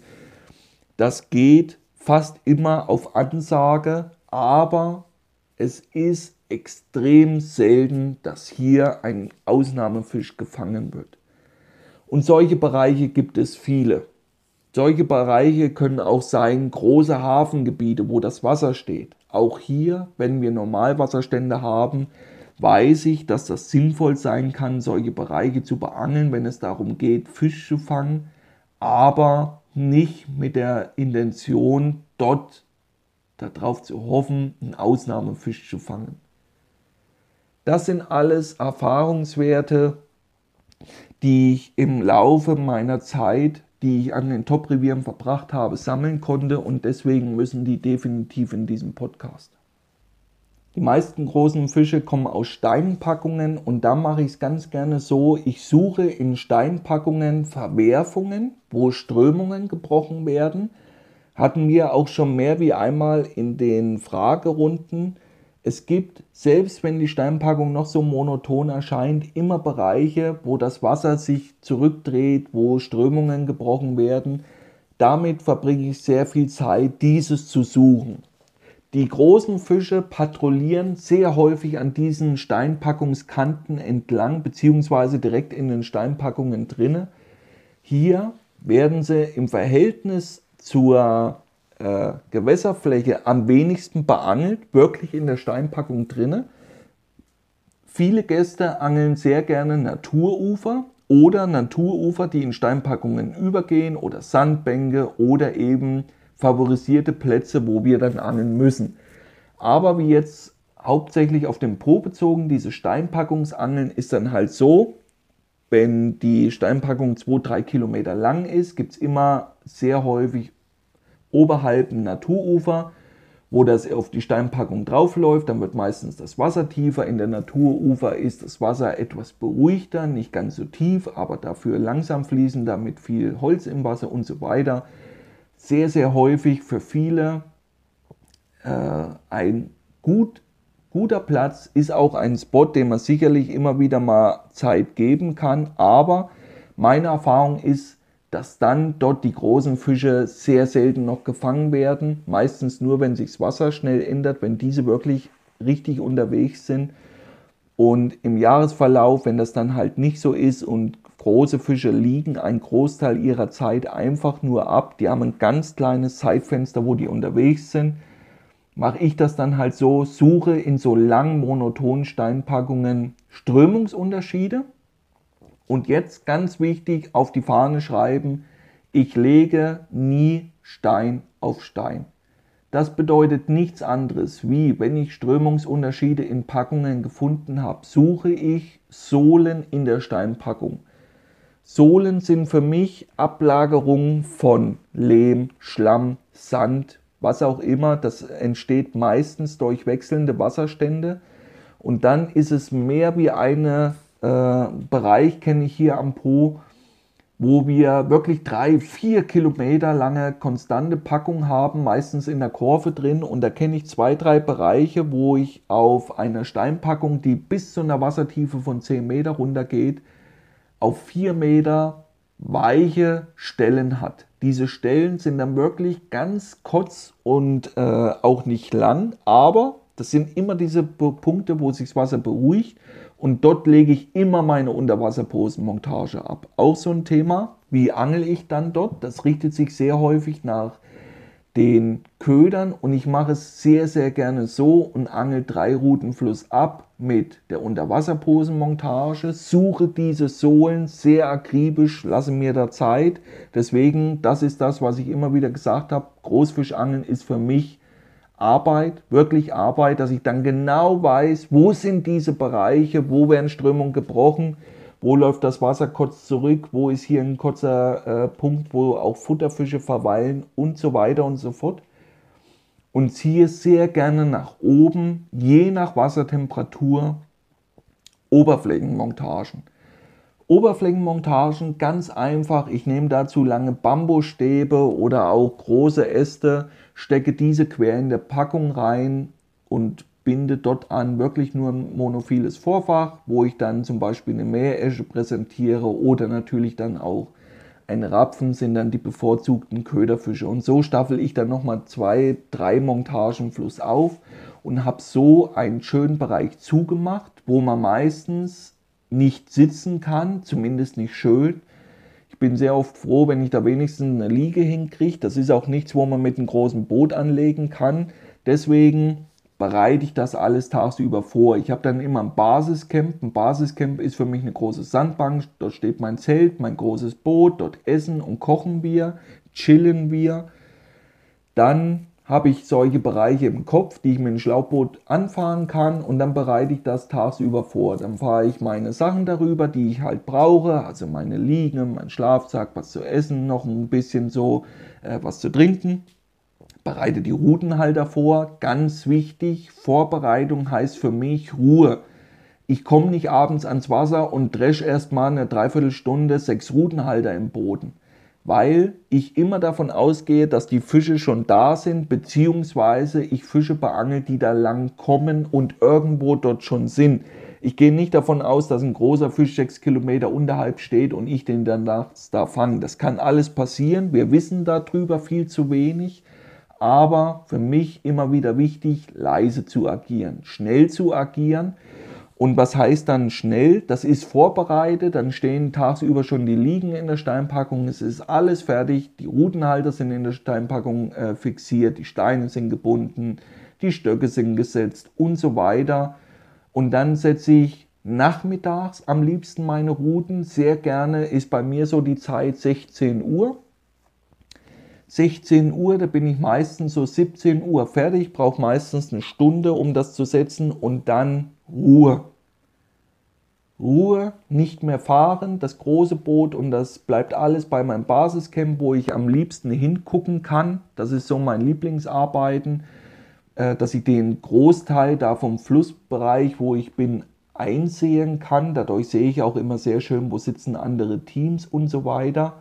Das geht fast immer auf Ansage, aber es ist extrem selten, dass hier ein Ausnahmefisch gefangen wird. Und solche Bereiche gibt es viele. Solche Bereiche können auch sein große Hafengebiete, wo das Wasser steht. Auch hier, wenn wir Normalwasserstände haben, weiß ich, dass das sinnvoll sein kann, solche Bereiche zu beangeln, wenn es darum geht, Fisch zu fangen, aber nicht mit der Intention, dort darauf zu hoffen, einen Ausnahmefisch zu fangen. Das sind alles Erfahrungswerte, die ich im Laufe meiner Zeit, die ich an den Top-Revieren verbracht habe, sammeln konnte und deswegen müssen die definitiv in diesem Podcast. Die meisten großen Fische kommen aus Steinpackungen und da mache ich es ganz gerne so, ich suche in Steinpackungen Verwerfungen, wo Strömungen gebrochen werden. Hatten wir auch schon mehr wie einmal in den Fragerunden es gibt, selbst wenn die Steinpackung noch so monoton erscheint, immer Bereiche, wo das Wasser sich zurückdreht, wo Strömungen gebrochen werden. Damit verbringe ich sehr viel Zeit, dieses zu suchen. Die großen Fische patrouillieren sehr häufig an diesen Steinpackungskanten entlang, beziehungsweise direkt in den Steinpackungen drinne. Hier werden sie im Verhältnis zur äh, Gewässerfläche am wenigsten beangelt, wirklich in der Steinpackung drinne. Viele Gäste angeln sehr gerne Naturufer oder Naturufer, die in Steinpackungen übergehen oder Sandbänke oder eben favorisierte Plätze, wo wir dann angeln müssen. Aber wie jetzt hauptsächlich auf den Po bezogen, diese Steinpackungsangeln ist dann halt so, wenn die Steinpackung 2-3 Kilometer lang ist, gibt es immer sehr häufig oberhalb ein Naturufer, wo das auf die Steinpackung draufläuft. Dann wird meistens das Wasser tiefer. In der Naturufer ist das Wasser etwas beruhigter, nicht ganz so tief, aber dafür langsam fließender mit viel Holz im Wasser und so weiter. Sehr, sehr häufig für viele äh, ein gut, guter Platz, ist auch ein Spot, den man sicherlich immer wieder mal Zeit geben kann. Aber meine Erfahrung ist, dass dann dort die großen Fische sehr selten noch gefangen werden. Meistens nur, wenn sich das Wasser schnell ändert, wenn diese wirklich richtig unterwegs sind. Und im Jahresverlauf, wenn das dann halt nicht so ist und große Fische liegen einen Großteil ihrer Zeit einfach nur ab, die haben ein ganz kleines Zeitfenster, wo die unterwegs sind, mache ich das dann halt so, suche in so langen monotonen Steinpackungen Strömungsunterschiede und jetzt ganz wichtig auf die Fahne schreiben, ich lege nie Stein auf Stein. Das bedeutet nichts anderes wie, wenn ich Strömungsunterschiede in Packungen gefunden habe, suche ich Sohlen in der Steinpackung. Sohlen sind für mich Ablagerungen von Lehm, Schlamm, Sand, was auch immer. Das entsteht meistens durch wechselnde Wasserstände. Und dann ist es mehr wie eine Bereich kenne ich hier am Po, wo wir wirklich drei, vier Kilometer lange konstante Packung haben, meistens in der Kurve drin. Und da kenne ich zwei, drei Bereiche, wo ich auf einer Steinpackung, die bis zu einer Wassertiefe von 10 Meter runtergeht, auf 4 Meter weiche Stellen hat. Diese Stellen sind dann wirklich ganz kurz und äh, auch nicht lang, aber das sind immer diese Punkte, wo sich das Wasser beruhigt und dort lege ich immer meine Unterwasserposenmontage ab. Auch so ein Thema, wie angel ich dann dort? Das richtet sich sehr häufig nach den Ködern und ich mache es sehr, sehr gerne so und angel drei Routen Fluss ab mit der Unterwasserposenmontage, suche diese Sohlen sehr akribisch, lasse mir da Zeit. Deswegen, das ist das, was ich immer wieder gesagt habe, Großfischangeln ist für mich Arbeit, wirklich Arbeit, dass ich dann genau weiß, wo sind diese Bereiche, wo werden Strömungen gebrochen, wo läuft das Wasser kurz zurück, wo ist hier ein kurzer äh, Punkt, wo auch Futterfische verweilen und so weiter und so fort. Und ziehe sehr gerne nach oben, je nach Wassertemperatur, Oberflächenmontagen. Oberflächenmontagen ganz einfach. Ich nehme dazu lange Bambusstäbe oder auch große Äste, stecke diese quer in der Packung rein und binde dort an wirklich nur ein monophiles Vorfach, wo ich dann zum Beispiel eine Meeresche präsentiere oder natürlich dann auch ein Rapfen sind dann die bevorzugten Köderfische. Und so staffel ich dann nochmal zwei, drei Montagen Fluss auf und habe so einen schönen Bereich zugemacht, wo man meistens nicht sitzen kann, zumindest nicht schön. Ich bin sehr oft froh, wenn ich da wenigstens eine Liege hinkriege. Das ist auch nichts, wo man mit einem großen Boot anlegen kann. Deswegen bereite ich das alles tagsüber vor. Ich habe dann immer ein Basiscamp. Ein Basiscamp ist für mich eine große Sandbank. Dort steht mein Zelt, mein großes Boot. Dort essen und kochen wir, chillen wir. Dann habe ich solche Bereiche im Kopf, die ich mit dem Schlauchboot anfahren kann und dann bereite ich das tagsüber vor. Dann fahre ich meine Sachen darüber, die ich halt brauche, also meine Liege, mein Schlafsack, was zu essen, noch ein bisschen so äh, was zu trinken. Bereite die Routenhalter vor, ganz wichtig. Vorbereitung heißt für mich Ruhe. Ich komme nicht abends ans Wasser und dresch erstmal eine Dreiviertelstunde sechs Routenhalter im Boden weil ich immer davon ausgehe, dass die Fische schon da sind, beziehungsweise ich Fische beangel, die da lang kommen und irgendwo dort schon sind. Ich gehe nicht davon aus, dass ein großer Fisch sechs Kilometer unterhalb steht und ich den dann nachts da fange. Das kann alles passieren. Wir wissen darüber viel zu wenig. Aber für mich immer wieder wichtig, leise zu agieren, schnell zu agieren und was heißt dann schnell? Das ist vorbereitet, dann stehen tagsüber schon die Liegen in der Steinpackung, es ist alles fertig, die Rutenhalter sind in der Steinpackung äh, fixiert, die Steine sind gebunden, die Stöcke sind gesetzt und so weiter. Und dann setze ich nachmittags am liebsten meine Routen. Sehr gerne ist bei mir so die Zeit 16 Uhr. 16 Uhr, da bin ich meistens so 17 Uhr fertig, brauche meistens eine Stunde, um das zu setzen und dann Ruhe. Ruhe, nicht mehr fahren, das große Boot und das bleibt alles bei meinem Basiscamp, wo ich am liebsten hingucken kann. Das ist so mein Lieblingsarbeiten, äh, dass ich den Großteil da vom Flussbereich, wo ich bin, einsehen kann. Dadurch sehe ich auch immer sehr schön, wo sitzen andere Teams und so weiter.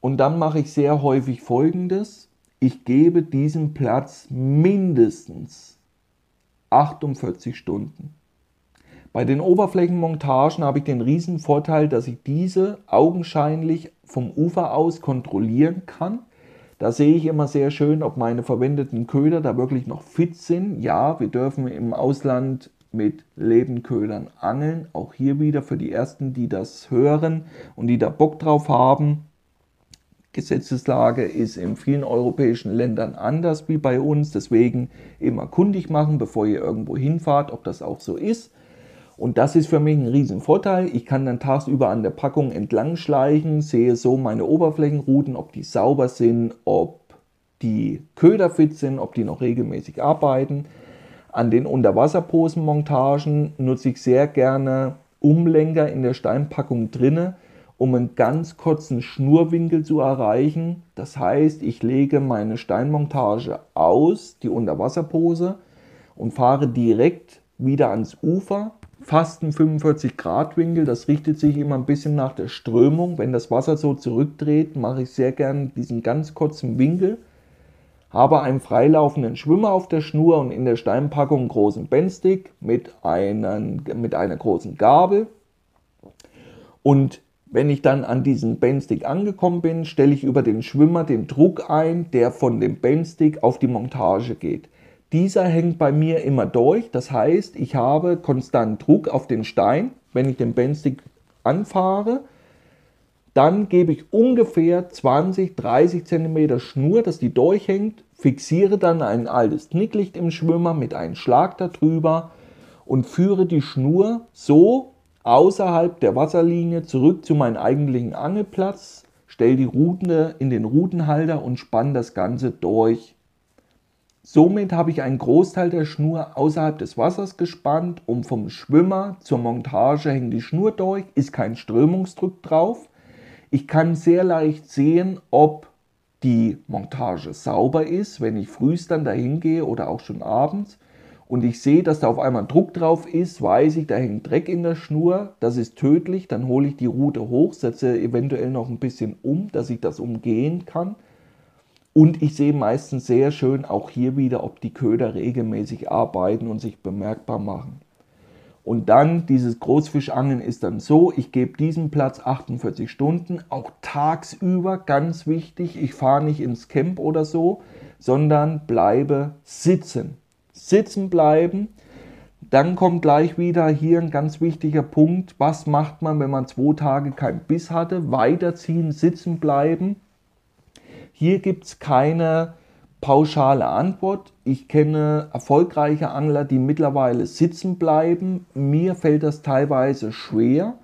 Und dann mache ich sehr häufig Folgendes. Ich gebe diesem Platz mindestens 48 Stunden. Bei den Oberflächenmontagen habe ich den riesen Vorteil, dass ich diese augenscheinlich vom Ufer aus kontrollieren kann. Da sehe ich immer sehr schön, ob meine verwendeten Köder da wirklich noch fit sind. Ja, wir dürfen im Ausland mit Lebenködern angeln. Auch hier wieder für die Ersten, die das hören und die da Bock drauf haben. Gesetzeslage ist in vielen europäischen Ländern anders wie bei uns. Deswegen immer kundig machen, bevor ihr irgendwo hinfahrt, ob das auch so ist. Und das ist für mich ein Riesenvorteil. Ich kann dann tagsüber an der Packung entlang schleichen, sehe so meine Oberflächenrouten, ob die sauber sind, ob die Köder fit sind, ob die noch regelmäßig arbeiten. An den Unterwasserposenmontagen nutze ich sehr gerne Umlenker in der Steinpackung drinne um einen ganz kurzen Schnurwinkel zu erreichen. Das heißt, ich lege meine Steinmontage aus, die Unterwasserpose, und fahre direkt wieder ans Ufer. Fast ein 45 Grad Winkel, das richtet sich immer ein bisschen nach der Strömung. Wenn das Wasser so zurückdreht, mache ich sehr gern diesen ganz kurzen Winkel. Habe einen freilaufenden Schwimmer auf der Schnur und in der Steinpackung einen großen Bendstick mit, einen, mit einer großen Gabel. Und wenn ich dann an diesem Bandstick angekommen bin, stelle ich über den Schwimmer den Druck ein, der von dem Bandstick auf die Montage geht. Dieser hängt bei mir immer durch, das heißt, ich habe konstant Druck auf den Stein, wenn ich den Bandstick anfahre. Dann gebe ich ungefähr 20, 30 cm Schnur, dass die durchhängt, fixiere dann ein altes Knicklicht im Schwimmer mit einem Schlag darüber und führe die Schnur so außerhalb der Wasserlinie zurück zu meinem eigentlichen Angelplatz, stelle die Rute in den Rutenhalter und spanne das Ganze durch. Somit habe ich einen Großteil der Schnur außerhalb des Wassers gespannt und vom Schwimmer zur Montage hängt die Schnur durch, ist kein Strömungsdruck drauf. Ich kann sehr leicht sehen, ob die Montage sauber ist, wenn ich frühst dann dahin gehe oder auch schon abends und ich sehe, dass da auf einmal Druck drauf ist, weiß ich, da hängt Dreck in der Schnur, das ist tödlich, dann hole ich die Rute hoch, setze eventuell noch ein bisschen um, dass ich das umgehen kann. Und ich sehe meistens sehr schön auch hier wieder, ob die Köder regelmäßig arbeiten und sich bemerkbar machen. Und dann dieses Großfischangeln ist dann so, ich gebe diesem Platz 48 Stunden, auch tagsüber, ganz wichtig, ich fahre nicht ins Camp oder so, sondern bleibe sitzen. Sitzen bleiben. Dann kommt gleich wieder hier ein ganz wichtiger Punkt. Was macht man, wenn man zwei Tage kein Biss hatte? Weiterziehen, sitzen bleiben. Hier gibt es keine pauschale Antwort. Ich kenne erfolgreiche Angler, die mittlerweile sitzen bleiben. Mir fällt das teilweise schwer.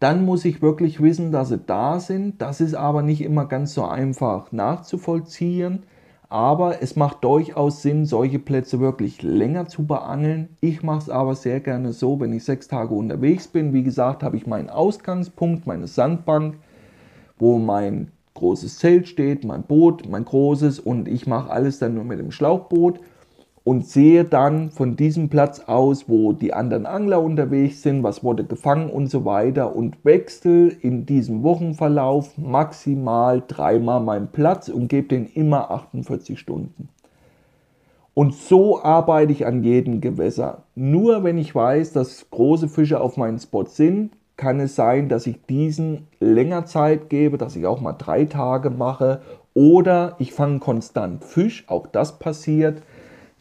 Dann muss ich wirklich wissen, dass sie da sind. Das ist aber nicht immer ganz so einfach nachzuvollziehen. Aber es macht durchaus Sinn, solche Plätze wirklich länger zu beangeln. Ich mache es aber sehr gerne so, wenn ich sechs Tage unterwegs bin. Wie gesagt, habe ich meinen Ausgangspunkt, meine Sandbank, wo mein großes Zelt steht, mein Boot, mein großes und ich mache alles dann nur mit dem Schlauchboot und sehe dann von diesem Platz aus, wo die anderen Angler unterwegs sind, was wurde gefangen und so weiter und wechsle in diesem Wochenverlauf maximal dreimal meinen Platz und gebe den immer 48 Stunden. Und so arbeite ich an jedem Gewässer. Nur wenn ich weiß, dass große Fische auf meinen Spot sind, kann es sein, dass ich diesen länger Zeit gebe, dass ich auch mal drei Tage mache oder ich fange konstant Fisch, auch das passiert.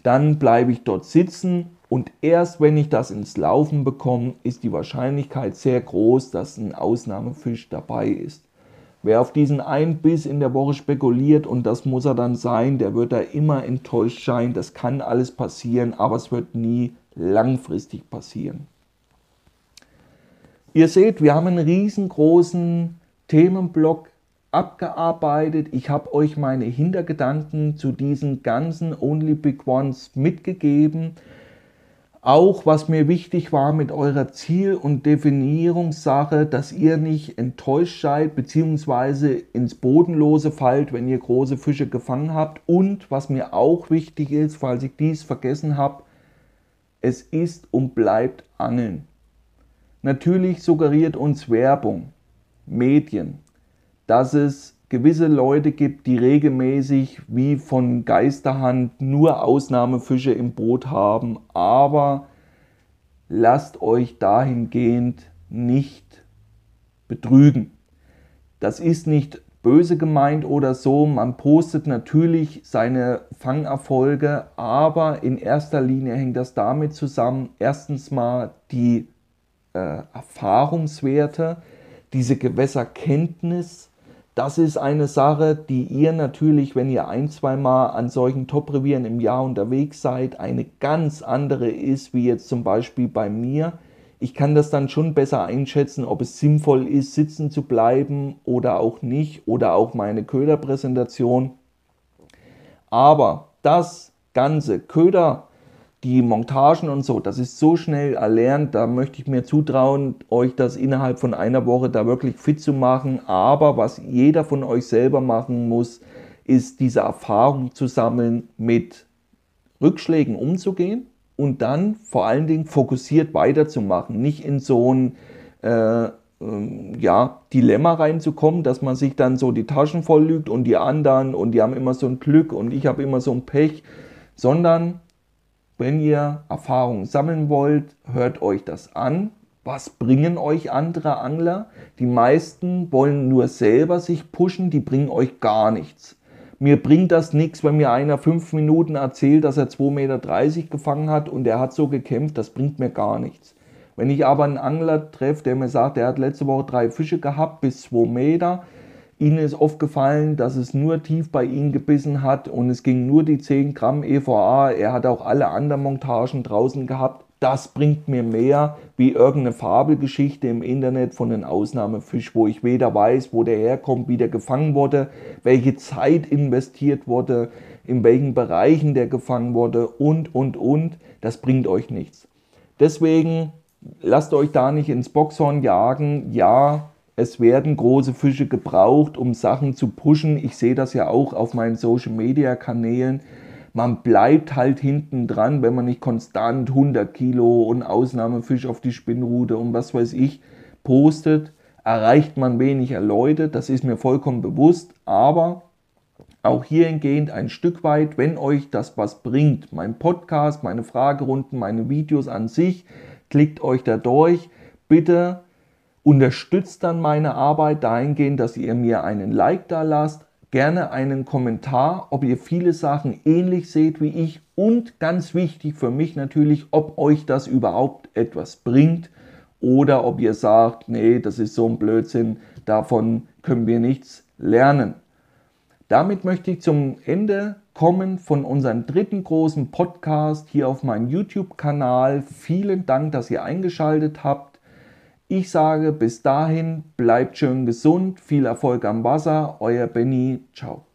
Dann bleibe ich dort sitzen und erst wenn ich das ins Laufen bekomme, ist die Wahrscheinlichkeit sehr groß, dass ein Ausnahmefisch dabei ist. Wer auf diesen einen Biss in der Woche spekuliert und das muss er dann sein, der wird da immer enttäuscht sein. Das kann alles passieren, aber es wird nie langfristig passieren. Ihr seht, wir haben einen riesengroßen Themenblock abgearbeitet. Ich habe euch meine Hintergedanken zu diesen ganzen Only Big Ones mitgegeben. Auch was mir wichtig war mit eurer Ziel- und Definierungssache, dass ihr nicht enttäuscht seid bzw. ins Bodenlose fallt, wenn ihr große Fische gefangen habt. Und was mir auch wichtig ist, falls ich dies vergessen habe, es ist und bleibt Angeln. Natürlich suggeriert uns Werbung, Medien, dass es gewisse Leute gibt, die regelmäßig wie von Geisterhand nur Ausnahmefische im Boot haben, aber lasst euch dahingehend nicht betrügen. Das ist nicht böse gemeint oder so. Man postet natürlich seine Fangerfolge, aber in erster Linie hängt das damit zusammen, erstens mal die äh, Erfahrungswerte, diese Gewässerkenntnis, das ist eine Sache, die ihr natürlich, wenn ihr ein, zwei Mal an solchen Top-Revieren im Jahr unterwegs seid, eine ganz andere ist, wie jetzt zum Beispiel bei mir. Ich kann das dann schon besser einschätzen, ob es sinnvoll ist, sitzen zu bleiben oder auch nicht, oder auch meine Köderpräsentation. Aber das ganze Köder die Montagen und so, das ist so schnell erlernt, da möchte ich mir zutrauen, euch das innerhalb von einer Woche da wirklich fit zu machen. Aber was jeder von euch selber machen muss, ist diese Erfahrung zu sammeln, mit Rückschlägen umzugehen und dann vor allen Dingen fokussiert weiterzumachen, nicht in so ein äh, ähm, ja, Dilemma reinzukommen, dass man sich dann so die Taschen voll lügt und die anderen und die haben immer so ein Glück und ich habe immer so ein Pech, sondern wenn ihr Erfahrungen sammeln wollt, hört euch das an. Was bringen euch andere Angler? Die meisten wollen nur selber sich pushen, die bringen euch gar nichts. Mir bringt das nichts, wenn mir einer fünf Minuten erzählt, dass er 2,30 Meter gefangen hat und er hat so gekämpft, das bringt mir gar nichts. Wenn ich aber einen Angler treffe, der mir sagt, er hat letzte Woche drei Fische gehabt bis 2 Meter, Ihnen ist aufgefallen, dass es nur tief bei Ihnen gebissen hat und es ging nur die 10 Gramm EVA. Er hat auch alle anderen Montagen draußen gehabt. Das bringt mir mehr wie irgendeine Fabelgeschichte im Internet von einem Ausnahmefisch, wo ich weder weiß, wo der herkommt, wie der gefangen wurde, welche Zeit investiert wurde, in welchen Bereichen der gefangen wurde und, und, und. Das bringt euch nichts. Deswegen lasst euch da nicht ins Boxhorn jagen. Ja, es werden große Fische gebraucht, um Sachen zu pushen. Ich sehe das ja auch auf meinen Social-Media-Kanälen. Man bleibt halt hinten dran, wenn man nicht konstant 100 Kilo und Ausnahmefisch auf die Spinnrute und was weiß ich postet, erreicht man weniger Leute. Das ist mir vollkommen bewusst. Aber auch hiergehend ein Stück weit, wenn euch das was bringt, mein Podcast, meine Fragerunden, meine Videos an sich, klickt euch da durch. Bitte unterstützt dann meine Arbeit dahingehend, dass ihr mir einen Like da lasst, gerne einen Kommentar, ob ihr viele Sachen ähnlich seht wie ich und ganz wichtig für mich natürlich, ob euch das überhaupt etwas bringt oder ob ihr sagt, nee, das ist so ein Blödsinn, davon können wir nichts lernen. Damit möchte ich zum Ende kommen von unserem dritten großen Podcast hier auf meinem YouTube-Kanal. Vielen Dank, dass ihr eingeschaltet habt. Ich sage bis dahin, bleibt schön gesund, viel Erfolg am Wasser, euer Benny, ciao.